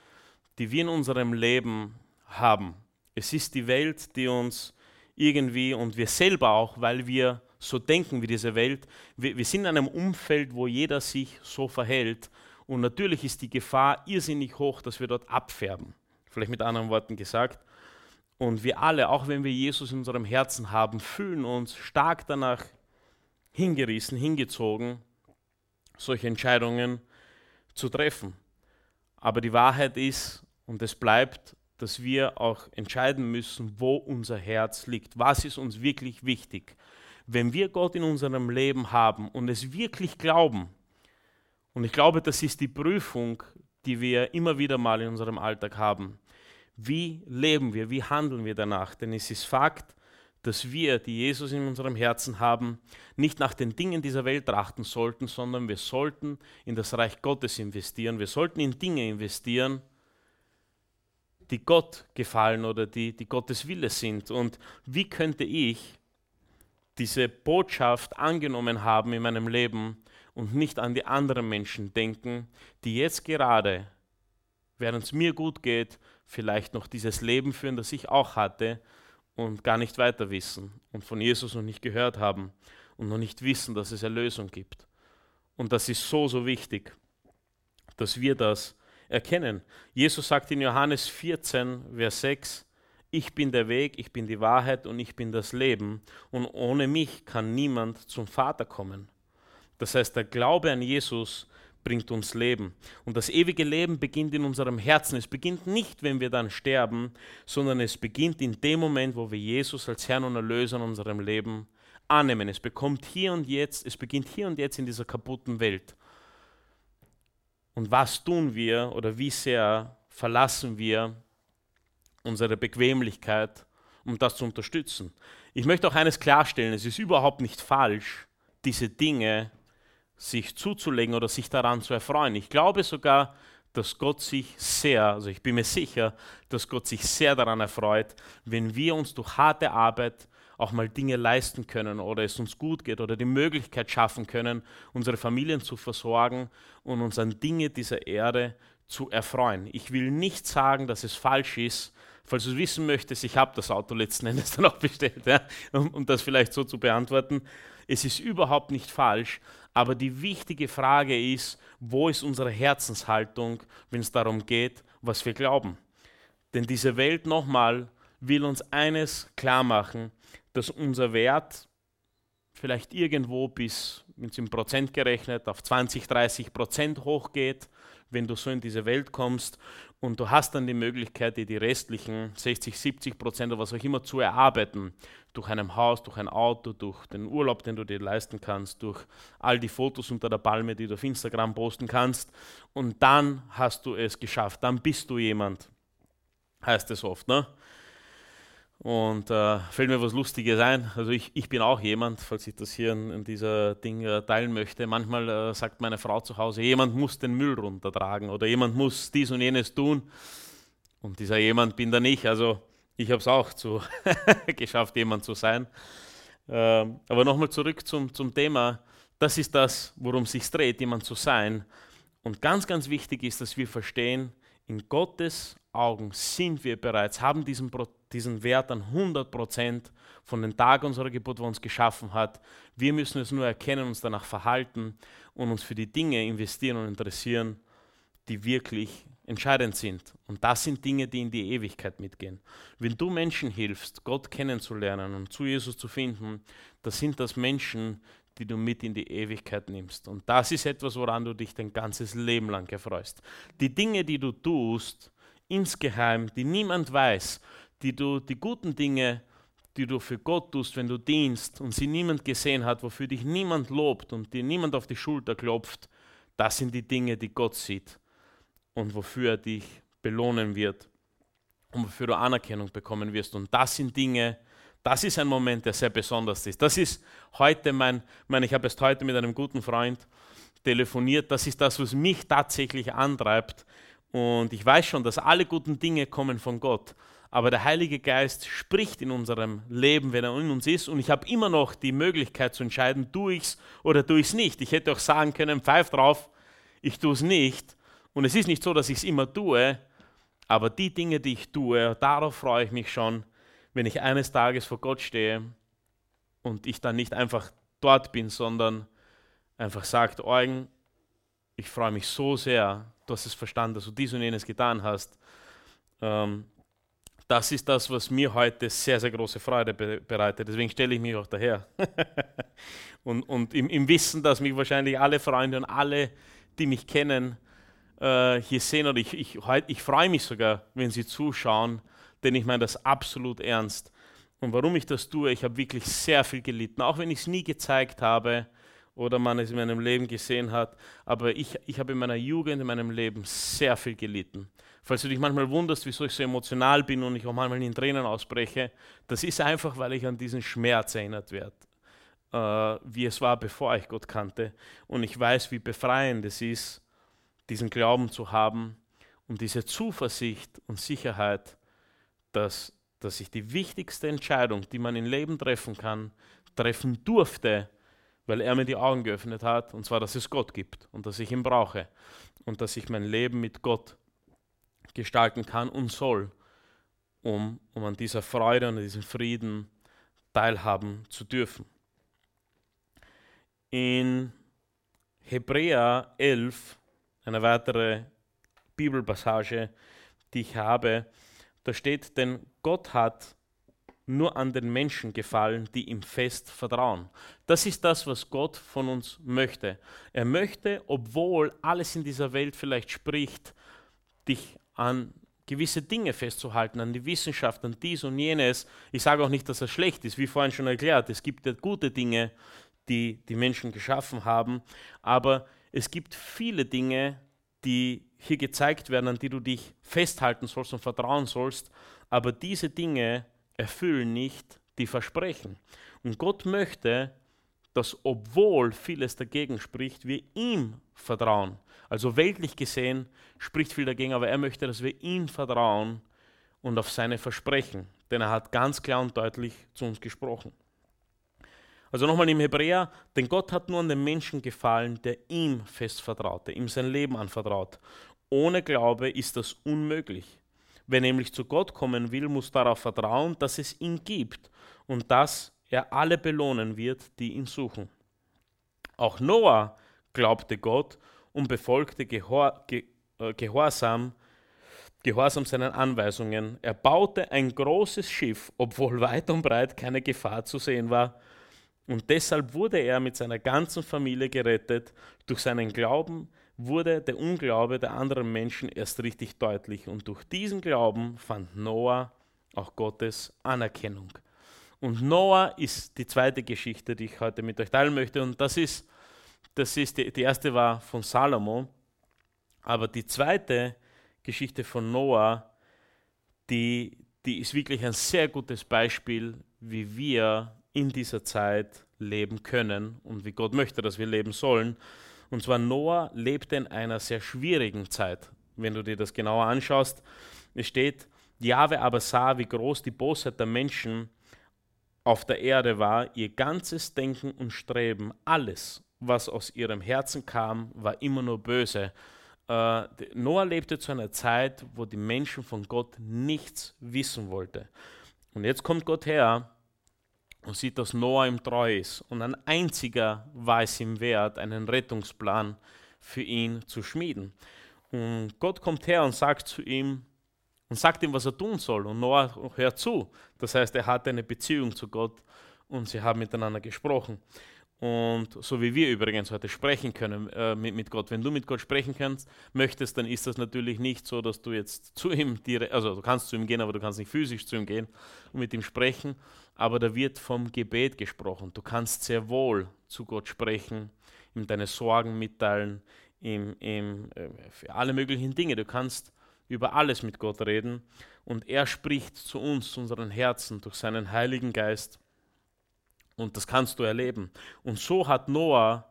die wir in unserem Leben haben. Es ist die Welt, die uns irgendwie und wir selber auch, weil wir so denken wie diese Welt, wir, wir sind in einem Umfeld, wo jeder sich so verhält und natürlich ist die Gefahr irrsinnig hoch, dass wir dort abfärben. Vielleicht mit anderen Worten gesagt. Und wir alle, auch wenn wir Jesus in unserem Herzen haben, fühlen uns stark danach hingerissen, hingezogen, solche Entscheidungen zu treffen. Aber die Wahrheit ist, und es bleibt, dass wir auch entscheiden müssen, wo unser Herz liegt. Was ist uns wirklich wichtig? Wenn wir Gott in unserem Leben haben und es wirklich glauben, und ich glaube, das ist die Prüfung, die wir immer wieder mal in unserem Alltag haben. Wie leben wir? Wie handeln wir danach? Denn es ist Fakt, dass wir, die Jesus in unserem Herzen haben, nicht nach den Dingen dieser Welt trachten sollten, sondern wir sollten in das Reich Gottes investieren. Wir sollten in Dinge investieren, die Gott gefallen oder die, die Gottes Wille sind. Und wie könnte ich diese Botschaft angenommen haben in meinem Leben, und nicht an die anderen Menschen denken, die jetzt gerade, während es mir gut geht, vielleicht noch dieses Leben führen, das ich auch hatte und gar nicht weiter wissen und von Jesus noch nicht gehört haben und noch nicht wissen, dass es Erlösung gibt. Und das ist so, so wichtig, dass wir das erkennen. Jesus sagt in Johannes 14, Vers 6, ich bin der Weg, ich bin die Wahrheit und ich bin das Leben und ohne mich kann niemand zum Vater kommen. Das heißt, der Glaube an Jesus bringt uns Leben. Und das ewige Leben beginnt in unserem Herzen. Es beginnt nicht, wenn wir dann sterben, sondern es beginnt in dem Moment, wo wir Jesus als Herrn und Erlöser in unserem Leben annehmen. Es bekommt hier und jetzt, es beginnt hier und jetzt in dieser kaputten Welt. Und was tun wir oder wie sehr verlassen wir unsere Bequemlichkeit, um das zu unterstützen? Ich möchte auch eines klarstellen, es ist überhaupt nicht falsch, diese Dinge sich zuzulegen oder sich daran zu erfreuen. Ich glaube sogar, dass Gott sich sehr, also ich bin mir sicher, dass Gott sich sehr daran erfreut, wenn wir uns durch harte Arbeit auch mal Dinge leisten können oder es uns gut geht oder die Möglichkeit schaffen können, unsere Familien zu versorgen und uns an Dinge dieser Erde zu erfreuen. Ich will nicht sagen, dass es falsch ist. Falls du wissen möchtest, ich habe das Auto letzten Endes dann auch bestellt, ja, um, um das vielleicht so zu beantworten. Es ist überhaupt nicht falsch, aber die wichtige Frage ist, wo ist unsere Herzenshaltung, wenn es darum geht, was wir glauben? Denn diese Welt nochmal will uns eines klar machen, dass unser Wert vielleicht irgendwo bis, wenn es im Prozent gerechnet, auf 20, 30 Prozent hochgeht wenn du so in diese Welt kommst und du hast dann die Möglichkeit, dir die restlichen 60, 70 Prozent oder was auch immer zu erarbeiten. Durch ein Haus, durch ein Auto, durch den Urlaub, den du dir leisten kannst, durch all die Fotos unter der Palme, die du auf Instagram posten kannst. Und dann hast du es geschafft. Dann bist du jemand, heißt es oft. Ne? Und äh, fällt mir was Lustiges ein. Also ich, ich bin auch jemand, falls ich das hier in, in dieser Ding äh, teilen möchte. Manchmal äh, sagt meine Frau zu Hause, jemand muss den Müll runtertragen oder jemand muss dies und jenes tun. Und dieser jemand bin dann ich. Also ich habe es auch zu geschafft, jemand zu sein. Ähm, aber nochmal zurück zum, zum Thema. Das ist das, worum sich dreht, jemand zu sein. Und ganz, ganz wichtig ist, dass wir verstehen, in Gottes Augen sind wir bereits, haben diesen, diesen Wert an 100 Prozent von den Tagen unserer Geburt, wo er uns geschaffen hat. Wir müssen es nur erkennen, uns danach verhalten und uns für die Dinge investieren und interessieren, die wirklich entscheidend sind. Und das sind Dinge, die in die Ewigkeit mitgehen. Wenn du Menschen hilfst, Gott kennenzulernen und zu Jesus zu finden, das sind das Menschen, die du mit in die Ewigkeit nimmst. Und das ist etwas, woran du dich dein ganzes Leben lang erfreust. Die Dinge, die du tust, insgeheim, die niemand weiß, die du, die guten Dinge, die du für Gott tust, wenn du dienst und sie niemand gesehen hat, wofür dich niemand lobt und dir niemand auf die Schulter klopft, das sind die Dinge, die Gott sieht und wofür er dich belohnen wird und wofür du Anerkennung bekommen wirst. Und das sind Dinge, Das ist ein Moment, der sehr besonders ist. Das ist heute mein, mein ich habe erst heute mit einem guten Freund telefoniert, das ist das, was mich tatsächlich antreibt. Und ich weiß schon, dass alle guten Dinge kommen von Gott. Aber der Heilige Geist spricht in unserem Leben, wenn er in uns ist. Und ich habe immer noch die Möglichkeit zu entscheiden, tue ich es oder tue ich es nicht. Ich hätte auch sagen können, pfeif drauf, ich tue es nicht. Und es ist nicht so, dass ich es immer tue, aber die Dinge, die ich tue, darauf freue ich mich schon, wenn ich eines Tages vor Gott stehe und ich dann nicht einfach dort bin, sondern einfach sagt, Eugen, ich freue mich so sehr, du hast es verstanden, dass du dies und jenes getan hast. Ähm, das ist das, was mir heute sehr, sehr große Freude be bereitet. Deswegen stelle ich mich auch daher. und und im, im, Wissen, dass mich wahrscheinlich alle Freunde und alle, die mich kennen, äh, hier sehen. Und ich, ich, ich freue mich sogar, wenn sie zuschauen, denn ich meine das absolut ernst. Und warum ich das tue, ich habe wirklich sehr viel gelitten, auch wenn ich es nie gezeigt habe oder man es in meinem Leben gesehen hat. Aber ich, ich habe in meiner Jugend, in meinem Leben sehr viel gelitten. Falls du dich manchmal wunderst, wieso ich so emotional bin und ich auch manchmal in Tränen ausbreche, das ist einfach, weil ich an diesen Schmerz erinnert werde, äh, wie es war, bevor ich Gott kannte. Und ich weiß, wie befreiend es ist, diesen Glauben zu haben und diese Zuversicht und Sicherheit, dass, dass ich die wichtigste Entscheidung, die man im Leben treffen kann, treffen durfte, weil er mir die Augen geöffnet hat, und zwar, dass es Gott gibt und dass ich ihn brauche und dass ich mein Leben mit Gott gestalten kann und soll, um, um an dieser Freude und an diesem Frieden teilhaben zu dürfen. In Hebräer 11, eine weitere Bibelpassage, die ich habe, da steht, denn Gott hat nur an den Menschen gefallen, die ihm fest vertrauen. Das ist das, was Gott von uns möchte. Er möchte, obwohl alles in dieser Welt vielleicht spricht, dich an gewisse Dinge festzuhalten, an die Wissenschaft, an dies und jenes. Ich sage auch nicht, dass das schlecht ist, wie vorhin schon erklärt. Es gibt ja gute Dinge, die die Menschen geschaffen haben, aber es gibt viele Dinge, die hier gezeigt werden, an die du dich festhalten sollst und vertrauen sollst, aber diese Dinge erfüllen nicht die Versprechen. Und Gott möchte, dass obwohl vieles dagegen spricht, wir ihm vertrauen. Also weltlich gesehen spricht viel dagegen, aber er möchte, dass wir ihm vertrauen und auf seine Versprechen, denn er hat ganz klar und deutlich zu uns gesprochen. Also nochmal im Hebräer, denn Gott hat nur an den Menschen gefallen, der ihm fest vertraute, ihm sein Leben anvertraut. Ohne Glaube ist das unmöglich. Wer nämlich zu Gott kommen will, muss darauf vertrauen, dass es ihn gibt und dass er alle belohnen wird, die ihn suchen. Auch Noah glaubte Gott und befolgte Gehor, Ge, äh, Gehorsam, Gehorsam seinen Anweisungen. Er baute ein großes Schiff, obwohl weit und breit keine Gefahr zu sehen war. Und deshalb wurde er mit seiner ganzen Familie gerettet. Durch seinen Glauben wurde der Unglaube der anderen Menschen erst richtig deutlich. Und durch diesen Glauben fand Noah auch Gottes Anerkennung. Und Noah ist die zweite Geschichte, die ich heute mit euch teilen möchte. Und das ist, das ist die, die erste war von Salomo. Aber die zweite Geschichte von Noah, die, die ist wirklich ein sehr gutes Beispiel, wie wir in dieser Zeit leben können und wie Gott möchte, dass wir leben sollen. Und zwar Noah lebte in einer sehr schwierigen Zeit. Wenn du dir das genauer anschaust, es steht, Jahwe aber sah, wie groß die Bosheit der Menschen auf der Erde war, ihr ganzes Denken und Streben, alles, was aus ihrem Herzen kam, war immer nur böse. Äh, Noah lebte zu einer Zeit, wo die Menschen von Gott nichts wissen wollten. Und jetzt kommt Gott her und sieht, dass Noah ihm treu ist. Und ein einziger war es ihm wert, einen Rettungsplan für ihn zu schmieden. Und Gott kommt her und sagt zu ihm, und sagt ihm, was er tun soll. Und Noah hört zu. Das heißt, er hatte eine Beziehung zu Gott und sie haben miteinander gesprochen. Und so wie wir übrigens heute sprechen können äh, mit, mit, Gott. Wenn du mit Gott sprechen kannst, möchtest, dann ist das natürlich nicht so, dass du jetzt zu ihm direkt, also du kannst zu ihm gehen, aber du kannst nicht physisch zu ihm gehen und mit ihm sprechen. Aber da wird vom Gebet gesprochen. Du kannst sehr wohl zu Gott sprechen, ihm deine Sorgen mitteilen, ihm, ihm äh, für alle möglichen Dinge. Du kannst über alles mit Gott reden und er spricht zu uns, zu unseren Herzen durch seinen Heiligen Geist und das kannst du erleben. Und so hat Noah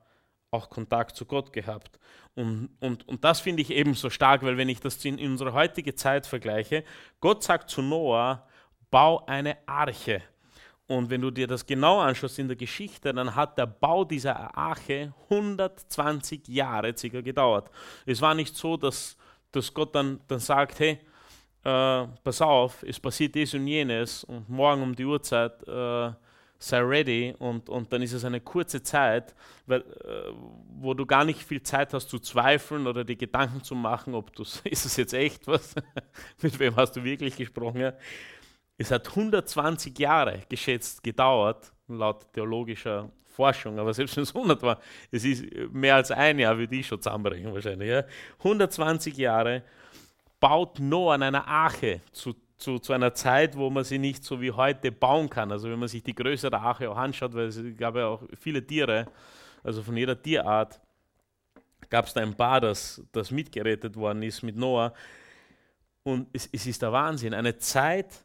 auch Kontakt zu Gott gehabt. Und, und, und das finde ich eben so stark, weil wenn ich das in, in unsere heutige Zeit vergleiche, Gott sagt zu Noah, bau eine Arche. Und wenn du dir das genau anschaust in der Geschichte, dann hat der Bau dieser Arche 120 Jahre circa gedauert. Es war nicht so, dass, dass Gott dann, dann sagt, hey, äh, pass auf, es passiert dies und jenes und morgen um die Uhrzeit äh, sei ready und, und dann ist es eine kurze Zeit, weil, äh, wo du gar nicht viel Zeit hast zu zweifeln oder die Gedanken zu machen, ob du ist es jetzt echt was, mit wem hast du wirklich gesprochen. Ja? Es hat 120 Jahre geschätzt gedauert, laut theologischer Forschung, aber selbst wenn es 100 war, es ist mehr als ein Jahr, würde ich schon zusammenbrechen wahrscheinlich. Ja? 120 Jahre baut Noah an einer Arche zu, zu, zu, einer Zeit, wo man sie nicht so wie heute bauen kann. Also wenn man sich die Größe der Arche auch anschaut, weil es gab ja auch viele Tiere, also von jeder Tierart gab es da ein paar, das, das mitgerettet worden ist mit Noah. Und es, es ist der Wahnsinn. Eine Zeit,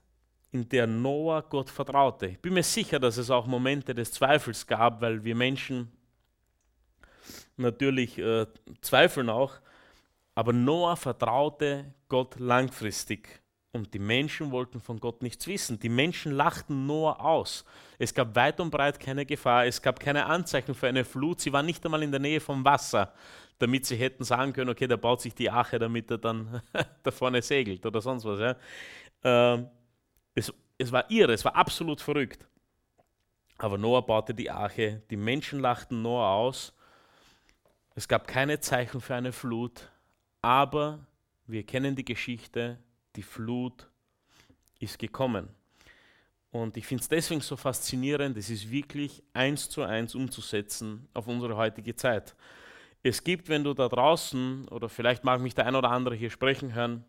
in der Noah Gott vertraute. Ich bin mir sicher, dass es auch Momente des Zweifels gab, weil wir Menschen natürlich äh, zweifeln auch, aber Noah vertraute Gott langfristig und die Menschen wollten von Gott nichts wissen. Die Menschen lachten Noah aus. Es gab weit und breit keine Gefahr, es gab keine Anzeichen für eine Flut, sie waren nicht einmal in der Nähe vom Wasser, damit sie hätten sagen können, okay, der baut sich die Ache, damit er dann da vorne segelt oder sonst was. Ja. Ähm, es, es war irre, es war absolut verrückt. Aber Noah baute die Arche, die Menschen lachten Noah aus. Es gab keine Zeichen für eine Flut, aber wir kennen die Geschichte, die Flut ist gekommen. Und ich finde es deswegen so faszinierend, es ist wirklich eins zu eins umzusetzen auf unsere heutige Zeit. Es gibt, wenn du da draußen, oder vielleicht mag mich der ein oder andere hier sprechen hören,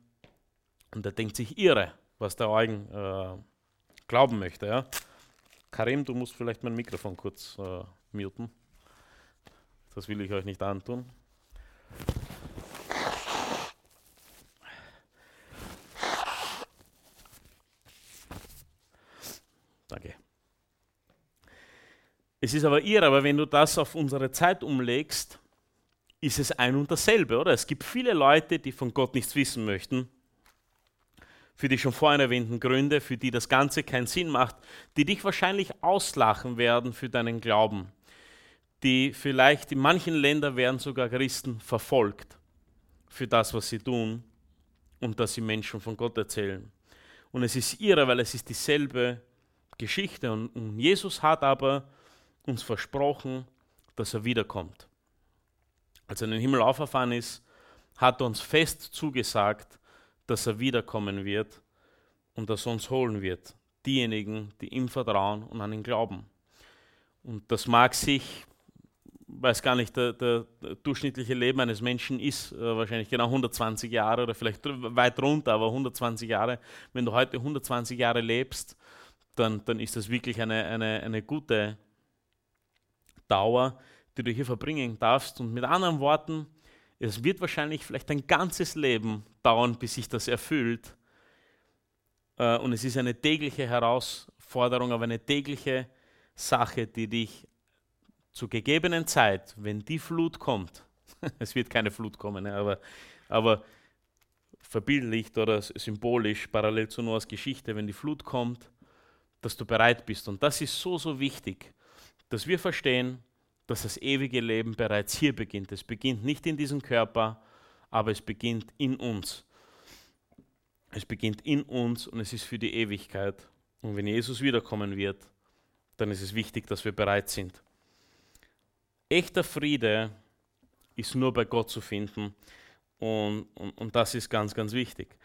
und der denkt sich irre, was der Eugen äh, glauben möchte. Ja? Karim, du musst vielleicht mein Mikrofon kurz äh, muten. Das will ich euch nicht antun. Danke. Es ist aber irre, aber wenn du das auf unsere Zeit umlegst, ist es ein und dasselbe, oder? Es gibt viele Leute, die von Gott nichts wissen möchten für die schon vorhin erwähnten Gründe, für die das Ganze keinen Sinn macht, die dich wahrscheinlich auslachen werden für deinen Glauben, die vielleicht in manchen Ländern werden sogar Christen verfolgt für das, was sie tun und dass sie Menschen von Gott erzählen. Und es ist irre, weil es ist dieselbe Geschichte und, und Jesus hat aber uns versprochen, dass er wiederkommt. Als er in den Himmel auferfahren ist, hat er uns fest zugesagt, dass er wiederkommen wird und dass er uns holen wird. Diejenigen, die ihm vertrauen und an ihn glauben. Und das mag sich, weiß gar nicht, der, der, der durchschnittliche Leben eines Menschen ist äh, wahrscheinlich genau 120 Jahre oder vielleicht weit runter, aber 120 Jahre. Wenn du heute 120 Jahre lebst, dann, dann ist das wirklich eine, eine, eine gute Dauer, die du hier verbringen darfst. Und mit anderen Worten, es wird wahrscheinlich vielleicht ein ganzes Leben dauern, bis sich das erfüllt. Äh, und es ist eine tägliche Herausforderung, aber eine tägliche Sache, die dich zur gegebenen Zeit, wenn die Flut kommt, es wird keine Flut kommen, aber, aber verbildlicht oder symbolisch, parallel zu Noahs Geschichte, wenn die Flut kommt, dass du bereit bist. Und das ist so, so wichtig, dass wir verstehen, dass das ewige Leben bereits hier beginnt. Es beginnt nicht in diesem Körper, aber es beginnt in uns. Es beginnt in uns und es ist für die Ewigkeit. Und wenn Jesus wiederkommen wird, dann ist es wichtig, dass wir bereit sind. Echter Friede ist nur bei Gott zu finden und, und, und das ist ganz, ganz wichtig.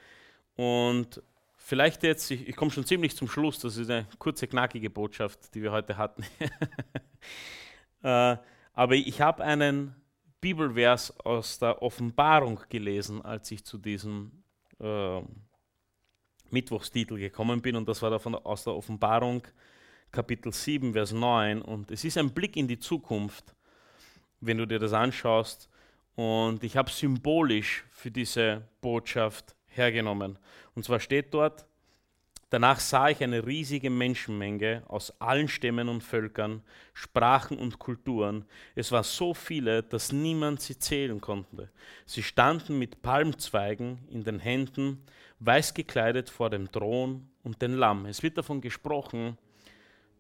Und vielleicht jetzt, ich, ich komme schon ziemlich zum Schluss, das ist eine kurze, knackige Botschaft, die wir heute hatten. Äh, aber ich habe einen Bibelvers aus der Offenbarung gelesen, als ich zu diesem äh, Mittwochstitel gekommen bin. Und das war davon, aus der Offenbarung Kapitel 7, Vers 9. Und es ist ein Blick in die Zukunft, wenn du dir das anschaust. Und ich habe symbolisch für diese Botschaft hergenommen. Und zwar steht dort, danach sah ich eine riesige Menschenmenge aus allen Stämmen und Völkern, Sprachen und Kulturen. Es war so viele, dass niemand sie zählen konnte. Sie standen mit Palmzweigen in den Händen, weiß gekleidet vor dem Thron und dem Lamm. Es wird davon gesprochen,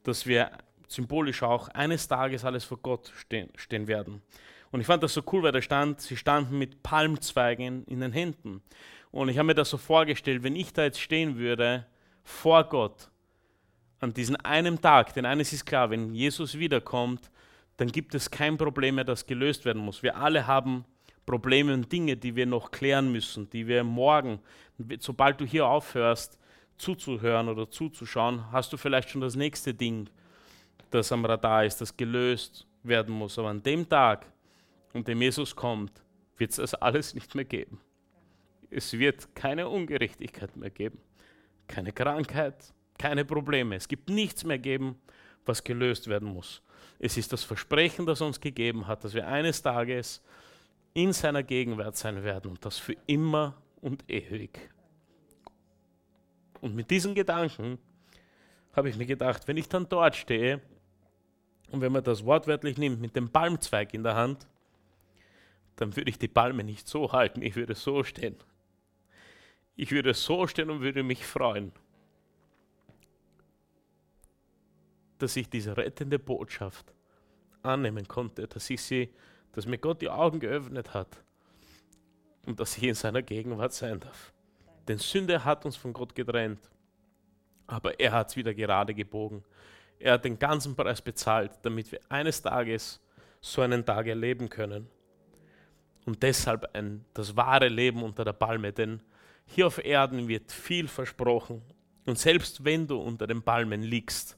dass wir symbolisch auch eines Tages alles vor Gott stehen, stehen werden. Und ich fand das so cool, weil da stand, sie standen mit Palmzweigen in den Händen. Und ich habe mir das so vorgestellt, wenn ich da jetzt stehen würde vor Gott an diesem einen Tag, denn eines ist klar, wenn Jesus wiederkommt, dann gibt es kein Problem mehr, das gelöst werden muss. Wir alle haben Probleme und Dinge, die wir noch klären müssen, die wir morgen, sobald du hier aufhörst, zuzuhören oder zuzuschauen, hast du vielleicht schon das nächste Ding, das am Radar ist, das gelöst werden muss. Aber an dem Tag, an dem Jesus kommt, wird es das alles nicht mehr geben. Es wird keine Ungerechtigkeit mehr geben, keine Krankheit, keine Probleme. Es gibt nichts mehr geben, was gelöst werden muss. Es ist das Versprechen, das uns gegeben hat, dass wir eines Tages in seiner Gegenwart sein werden und das für immer und ewig. Und mit diesen Gedanken habe ich mir gedacht, wenn ich dann dort stehe und wenn man das wortwörtlich nimmt mit dem Palmzweig in der Hand, dann würde ich die Palme nicht so halten, ich würde so stehen. Ich würde so stehen und würde mich freuen, dass ich diese rettende Botschaft annehmen konnte, dass ich sie, dass mir Gott die Augen geöffnet hat und dass ich in seiner Gegenwart sein darf. Denn Sünde hat uns von Gott getrennt. Aber er hat es wieder gerade gebogen. Er hat den ganzen Preis bezahlt, damit wir eines Tages so einen Tag erleben können. Und deshalb ein, das wahre Leben unter der Palme. Denn hier auf Erden wird viel versprochen. Und selbst wenn du unter den Palmen liegst,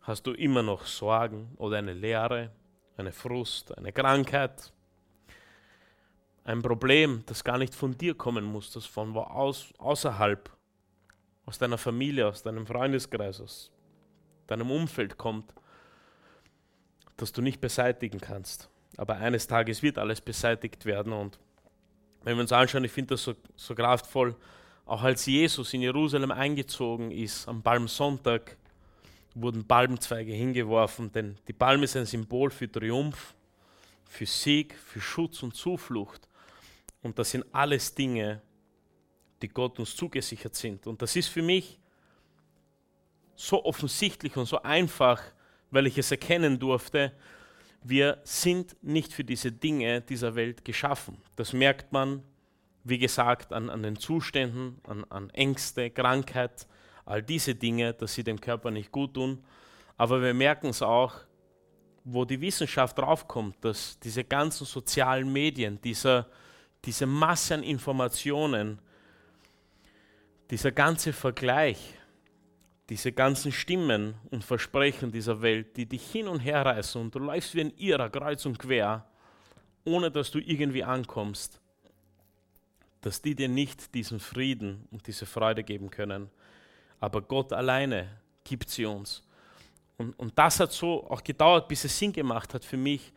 hast du immer noch Sorgen oder eine Leere, eine Frust, eine Krankheit, ein Problem, das gar nicht von dir kommen muss, das von wo aus, außerhalb, aus deiner Familie, aus deinem Freundeskreis, aus deinem Umfeld kommt, das du nicht beseitigen kannst. Aber eines Tages wird alles beseitigt werden. Und wenn wir uns anschauen, ich finde das so, so kraftvoll, auch als Jesus in Jerusalem eingezogen ist, am Palmsonntag, wurden Palmzweige hingeworfen, denn die Palme ist ein Symbol für Triumph, für Sieg, für Schutz und Zuflucht. Und das sind alles Dinge, die Gott uns zugesichert sind. Und das ist für mich so offensichtlich und so einfach, weil ich es erkennen durfte. Wir sind nicht für diese Dinge dieser Welt geschaffen. Das merkt man, wie gesagt, an, an den Zuständen, an, an Ängste, Krankheit, all diese Dinge, dass sie dem Körper nicht gut tun. Aber wir merken es auch, wo die Wissenschaft draufkommt, dass diese ganzen sozialen Medien, dieser diese Masse an Informationen, dieser ganze Vergleich, diese ganzen Stimmen und Versprechen dieser Welt, die dich hin und her reißen und du läufst wie ein Irrer kreuz und quer, ohne dass du irgendwie ankommst, dass die dir nicht diesen Frieden und diese Freude geben können. Aber Gott alleine gibt sie uns. Und, und das hat so auch gedauert, bis es Sinn gemacht hat für mich,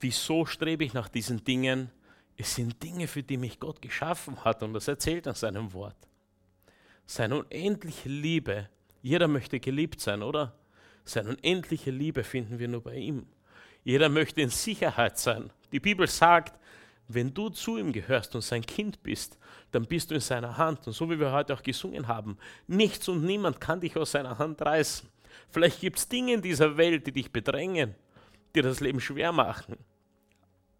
wieso strebe ich nach diesen Dingen, es sind Dinge, für die mich Gott geschaffen hat und das erzählt er seinem Wort. Seine unendliche Liebe. Jeder möchte geliebt sein, oder? Seine unendliche Liebe finden wir nur bei ihm. Jeder möchte in Sicherheit sein. Die Bibel sagt, wenn du zu ihm gehörst und sein Kind bist, dann bist du in seiner Hand. Und so wie wir heute auch gesungen haben, nichts und niemand kann dich aus seiner Hand reißen. Vielleicht gibt es Dinge in dieser Welt, die dich bedrängen, die das Leben schwer machen.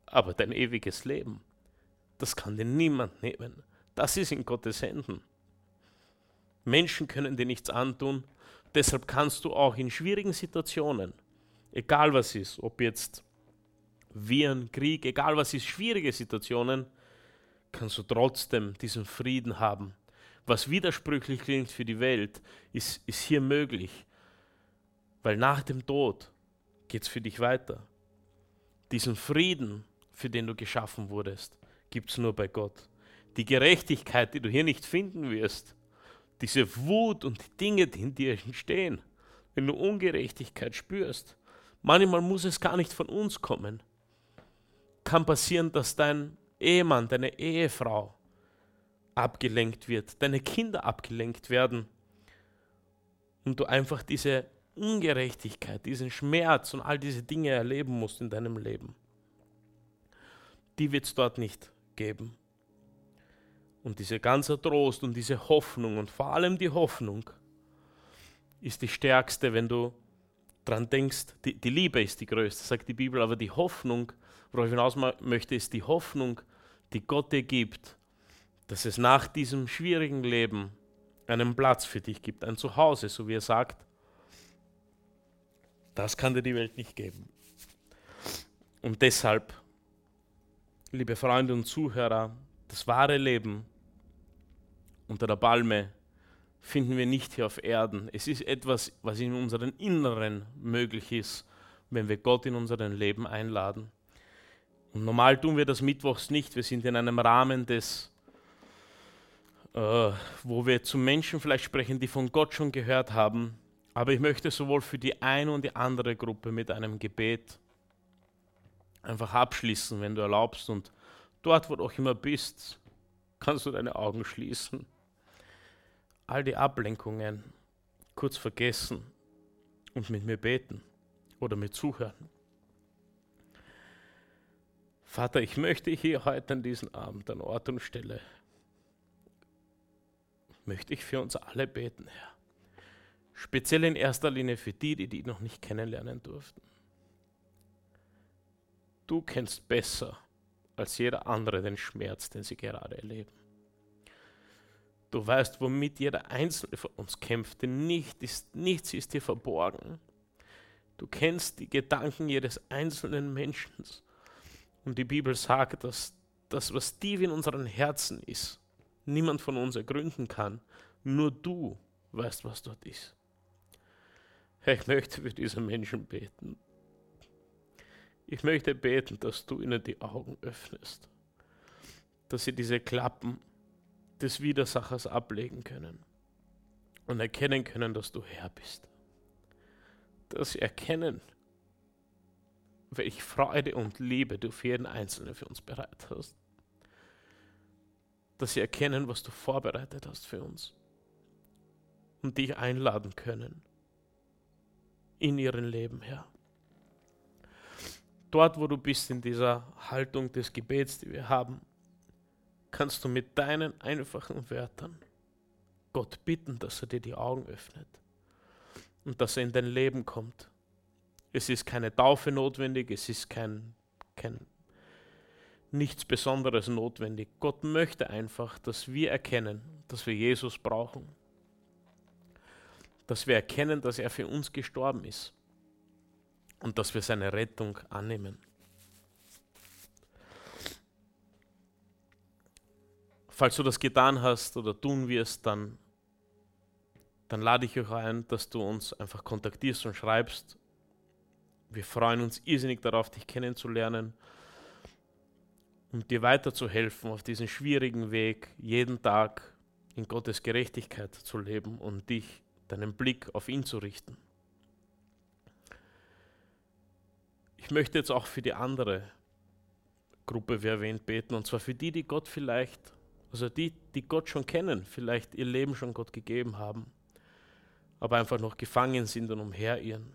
Aber dein ewiges Leben, das kann dir niemand nehmen. Das ist in Gottes Händen. Menschen können dir nichts antun. Deshalb kannst du auch in schwierigen Situationen, egal was ist, ob jetzt Viren, Krieg, egal was ist, schwierige Situationen, kannst du trotzdem diesen Frieden haben. Was widersprüchlich klingt für die Welt, ist, ist hier möglich. Weil nach dem Tod geht es für dich weiter. Diesen Frieden für den du geschaffen wurdest, gibt es nur bei Gott. Die Gerechtigkeit, die du hier nicht finden wirst, diese Wut und die Dinge, die in dir entstehen, wenn du Ungerechtigkeit spürst, manchmal muss es gar nicht von uns kommen. Kann passieren, dass dein Ehemann, deine Ehefrau abgelenkt wird, deine Kinder abgelenkt werden und du einfach diese Ungerechtigkeit, diesen Schmerz und all diese Dinge erleben musst in deinem Leben. Die wird es dort nicht geben. Und dieser ganze Trost und diese Hoffnung und vor allem die Hoffnung ist die stärkste, wenn du dran denkst, die, die Liebe ist die größte, sagt die Bibel, aber die Hoffnung, worauf ich hinaus möchte, ist die Hoffnung, die Gott dir gibt, dass es nach diesem schwierigen Leben einen Platz für dich gibt, ein Zuhause, so wie er sagt. Das kann dir die Welt nicht geben. Und deshalb, liebe Freunde und Zuhörer, das wahre Leben unter der Palme finden wir nicht hier auf Erden. Es ist etwas, was in unserem Inneren möglich ist, wenn wir Gott in unserem Leben einladen. Und normal tun wir das mittwochs nicht. Wir sind in einem Rahmen des, äh, wo wir zu Menschen vielleicht sprechen, die von Gott schon gehört haben. Aber ich möchte sowohl für die eine und die andere Gruppe mit einem Gebet einfach abschließen, wenn du erlaubst. Und dort, wo du auch immer bist, kannst du deine Augen schließen all die Ablenkungen kurz vergessen und mit mir beten oder mit zuhören. Vater, ich möchte hier heute an diesem Abend an Ort und Stelle, möchte ich für uns alle beten, Herr. Speziell in erster Linie für die, die die noch nicht kennenlernen durften. Du kennst besser als jeder andere den Schmerz, den sie gerade erleben. Du weißt, womit jeder Einzelne von uns kämpft, denn nicht ist, nichts ist dir verborgen. Du kennst die Gedanken jedes einzelnen Menschen. Und die Bibel sagt, dass das, was tief in unseren Herzen ist, niemand von uns ergründen kann. Nur du weißt, was dort ist. Ich möchte für diese Menschen beten. Ich möchte beten, dass du ihnen die Augen öffnest, dass sie diese Klappen des Widersachers ablegen können und erkennen können, dass du Herr bist. Dass sie erkennen, welche Freude und Liebe du für jeden Einzelnen für uns bereit hast. Dass sie erkennen, was du vorbereitet hast für uns und dich einladen können in ihrem Leben, Herr. Dort, wo du bist in dieser Haltung des Gebets, die wir haben, kannst du mit deinen einfachen Wörtern Gott bitten, dass er dir die Augen öffnet und dass er in dein Leben kommt. Es ist keine Taufe notwendig, es ist kein, kein nichts Besonderes notwendig. Gott möchte einfach, dass wir erkennen, dass wir Jesus brauchen. Dass wir erkennen, dass er für uns gestorben ist und dass wir seine Rettung annehmen. Falls du das getan hast oder tun wirst, dann, dann lade ich euch ein, dass du uns einfach kontaktierst und schreibst. Wir freuen uns irrsinnig darauf, dich kennenzulernen und dir weiterzuhelfen auf diesem schwierigen Weg, jeden Tag in Gottes Gerechtigkeit zu leben und dich, deinen Blick auf ihn zu richten. Ich möchte jetzt auch für die andere Gruppe, wie erwähnt, beten, und zwar für die, die Gott vielleicht also die, die Gott schon kennen, vielleicht ihr Leben schon Gott gegeben haben, aber einfach noch gefangen sind und umherirren.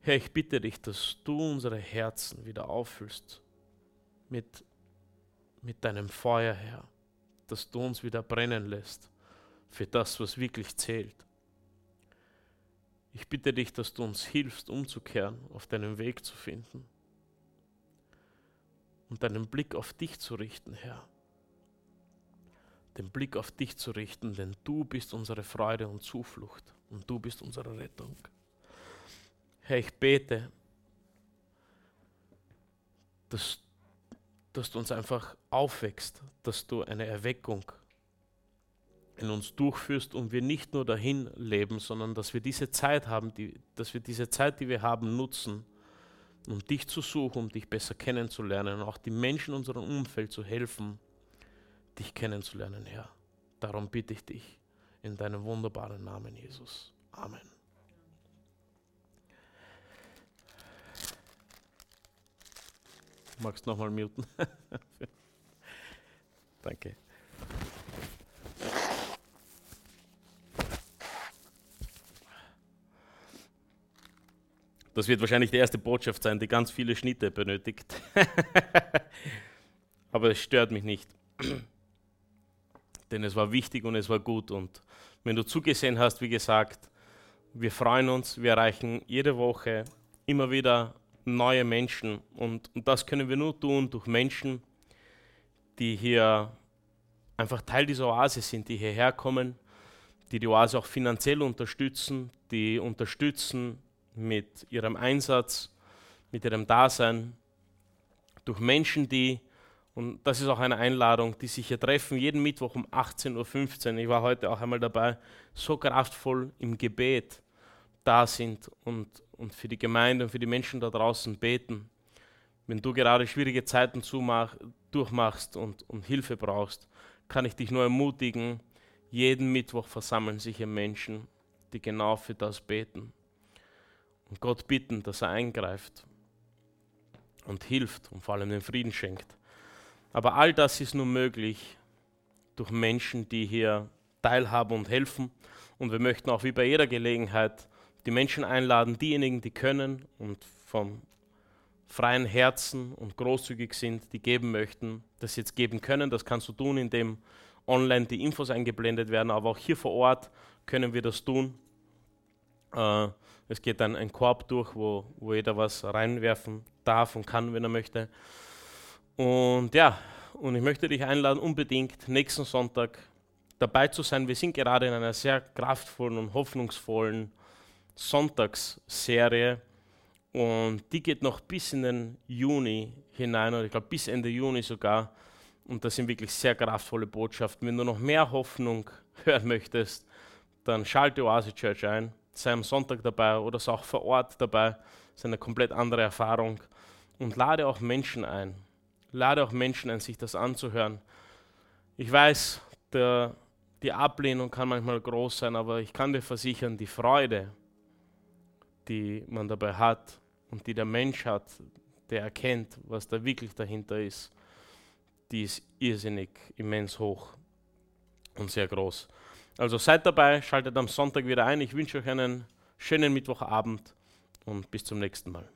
Herr, ich bitte dich, dass du unsere Herzen wieder auffüllst mit, mit deinem Feuer, Herr, dass du uns wieder brennen lässt für das, was wirklich zählt. Ich bitte dich, dass du uns hilfst, umzukehren, auf deinen Weg zu finden und deinen Blick auf dich zu richten, Herr den Blick auf dich zu richten, denn du bist unsere Freude und Zuflucht und du bist unsere Rettung. Herr, ich bete, dass, dass du uns einfach aufwächst, dass du eine Erweckung in uns durchführst und wir nicht nur dahin leben, sondern dass wir diese Zeit haben, die, dass wir diese Zeit, die wir haben, nutzen, um dich zu suchen, um dich besser kennenzulernen und auch die Menschen in unserem Umfeld zu helfen, dich kennenzulernen, Herr. Darum bitte ich dich in deinem wunderbaren Namen, Jesus. Amen. Du magst nochmal muten? Danke. Das wird wahrscheinlich die erste Botschaft sein, die ganz viele Schnitte benötigt. Aber es stört mich nicht. Denn es war wichtig und es war gut. Und wenn du zugesehen hast, wie gesagt, wir freuen uns, wir erreichen jede Woche immer wieder neue Menschen. Und, und das können wir nur tun durch Menschen, die hier einfach Teil dieser Oase sind, die hierher kommen, die die Oase auch finanziell unterstützen, die unterstützen mit ihrem Einsatz, mit ihrem Dasein, durch Menschen, die, und das ist auch eine Einladung, die sich hier treffen, jeden Mittwoch um 18.15 Uhr, ich war heute auch einmal dabei, so kraftvoll im Gebet da sind und, und für die Gemeinde und für die Menschen da draußen beten. Wenn du gerade schwierige Zeiten zumach, durchmachst und, und Hilfe brauchst, kann ich dich nur ermutigen, jeden Mittwoch versammeln sich hier Menschen, die genau für das beten. Und Gott bitten, dass er eingreift und hilft und vor allem den Frieden schenkt. Aber all das ist nur möglich durch Menschen, die hier teilhaben und helfen. Und wir möchten auch wie bei jeder Gelegenheit die Menschen einladen, diejenigen, die können und vom freien Herzen und großzügig sind, die geben möchten, das jetzt geben können. Das kannst du tun, indem online die Infos eingeblendet werden, aber auch hier vor Ort können wir das tun. Äh, es geht dann ein Korb durch, wo, wo jeder was reinwerfen darf und kann, wenn er möchte. Und ja, und ich möchte dich einladen, unbedingt nächsten Sonntag dabei zu sein. Wir sind gerade in einer sehr kraftvollen und hoffnungsvollen Sonntagsserie und die geht noch bis in den Juni hinein, oder ich glaube bis Ende Juni sogar. Und das sind wirklich sehr kraftvolle Botschaften. Wenn du noch mehr Hoffnung hören möchtest, dann schalte Oase Church ein, sei am Sonntag dabei oder sei auch vor Ort dabei. Das ist eine komplett andere Erfahrung. Und lade auch Menschen ein. Lade auch Menschen ein, sich das anzuhören. Ich weiß, der, die Ablehnung kann manchmal groß sein, aber ich kann dir versichern, die Freude, die man dabei hat und die der Mensch hat, der erkennt, was da wirklich dahinter ist, die ist irrsinnig immens hoch und sehr groß. Also seid dabei, schaltet am Sonntag wieder ein. Ich wünsche euch einen schönen Mittwochabend und bis zum nächsten Mal.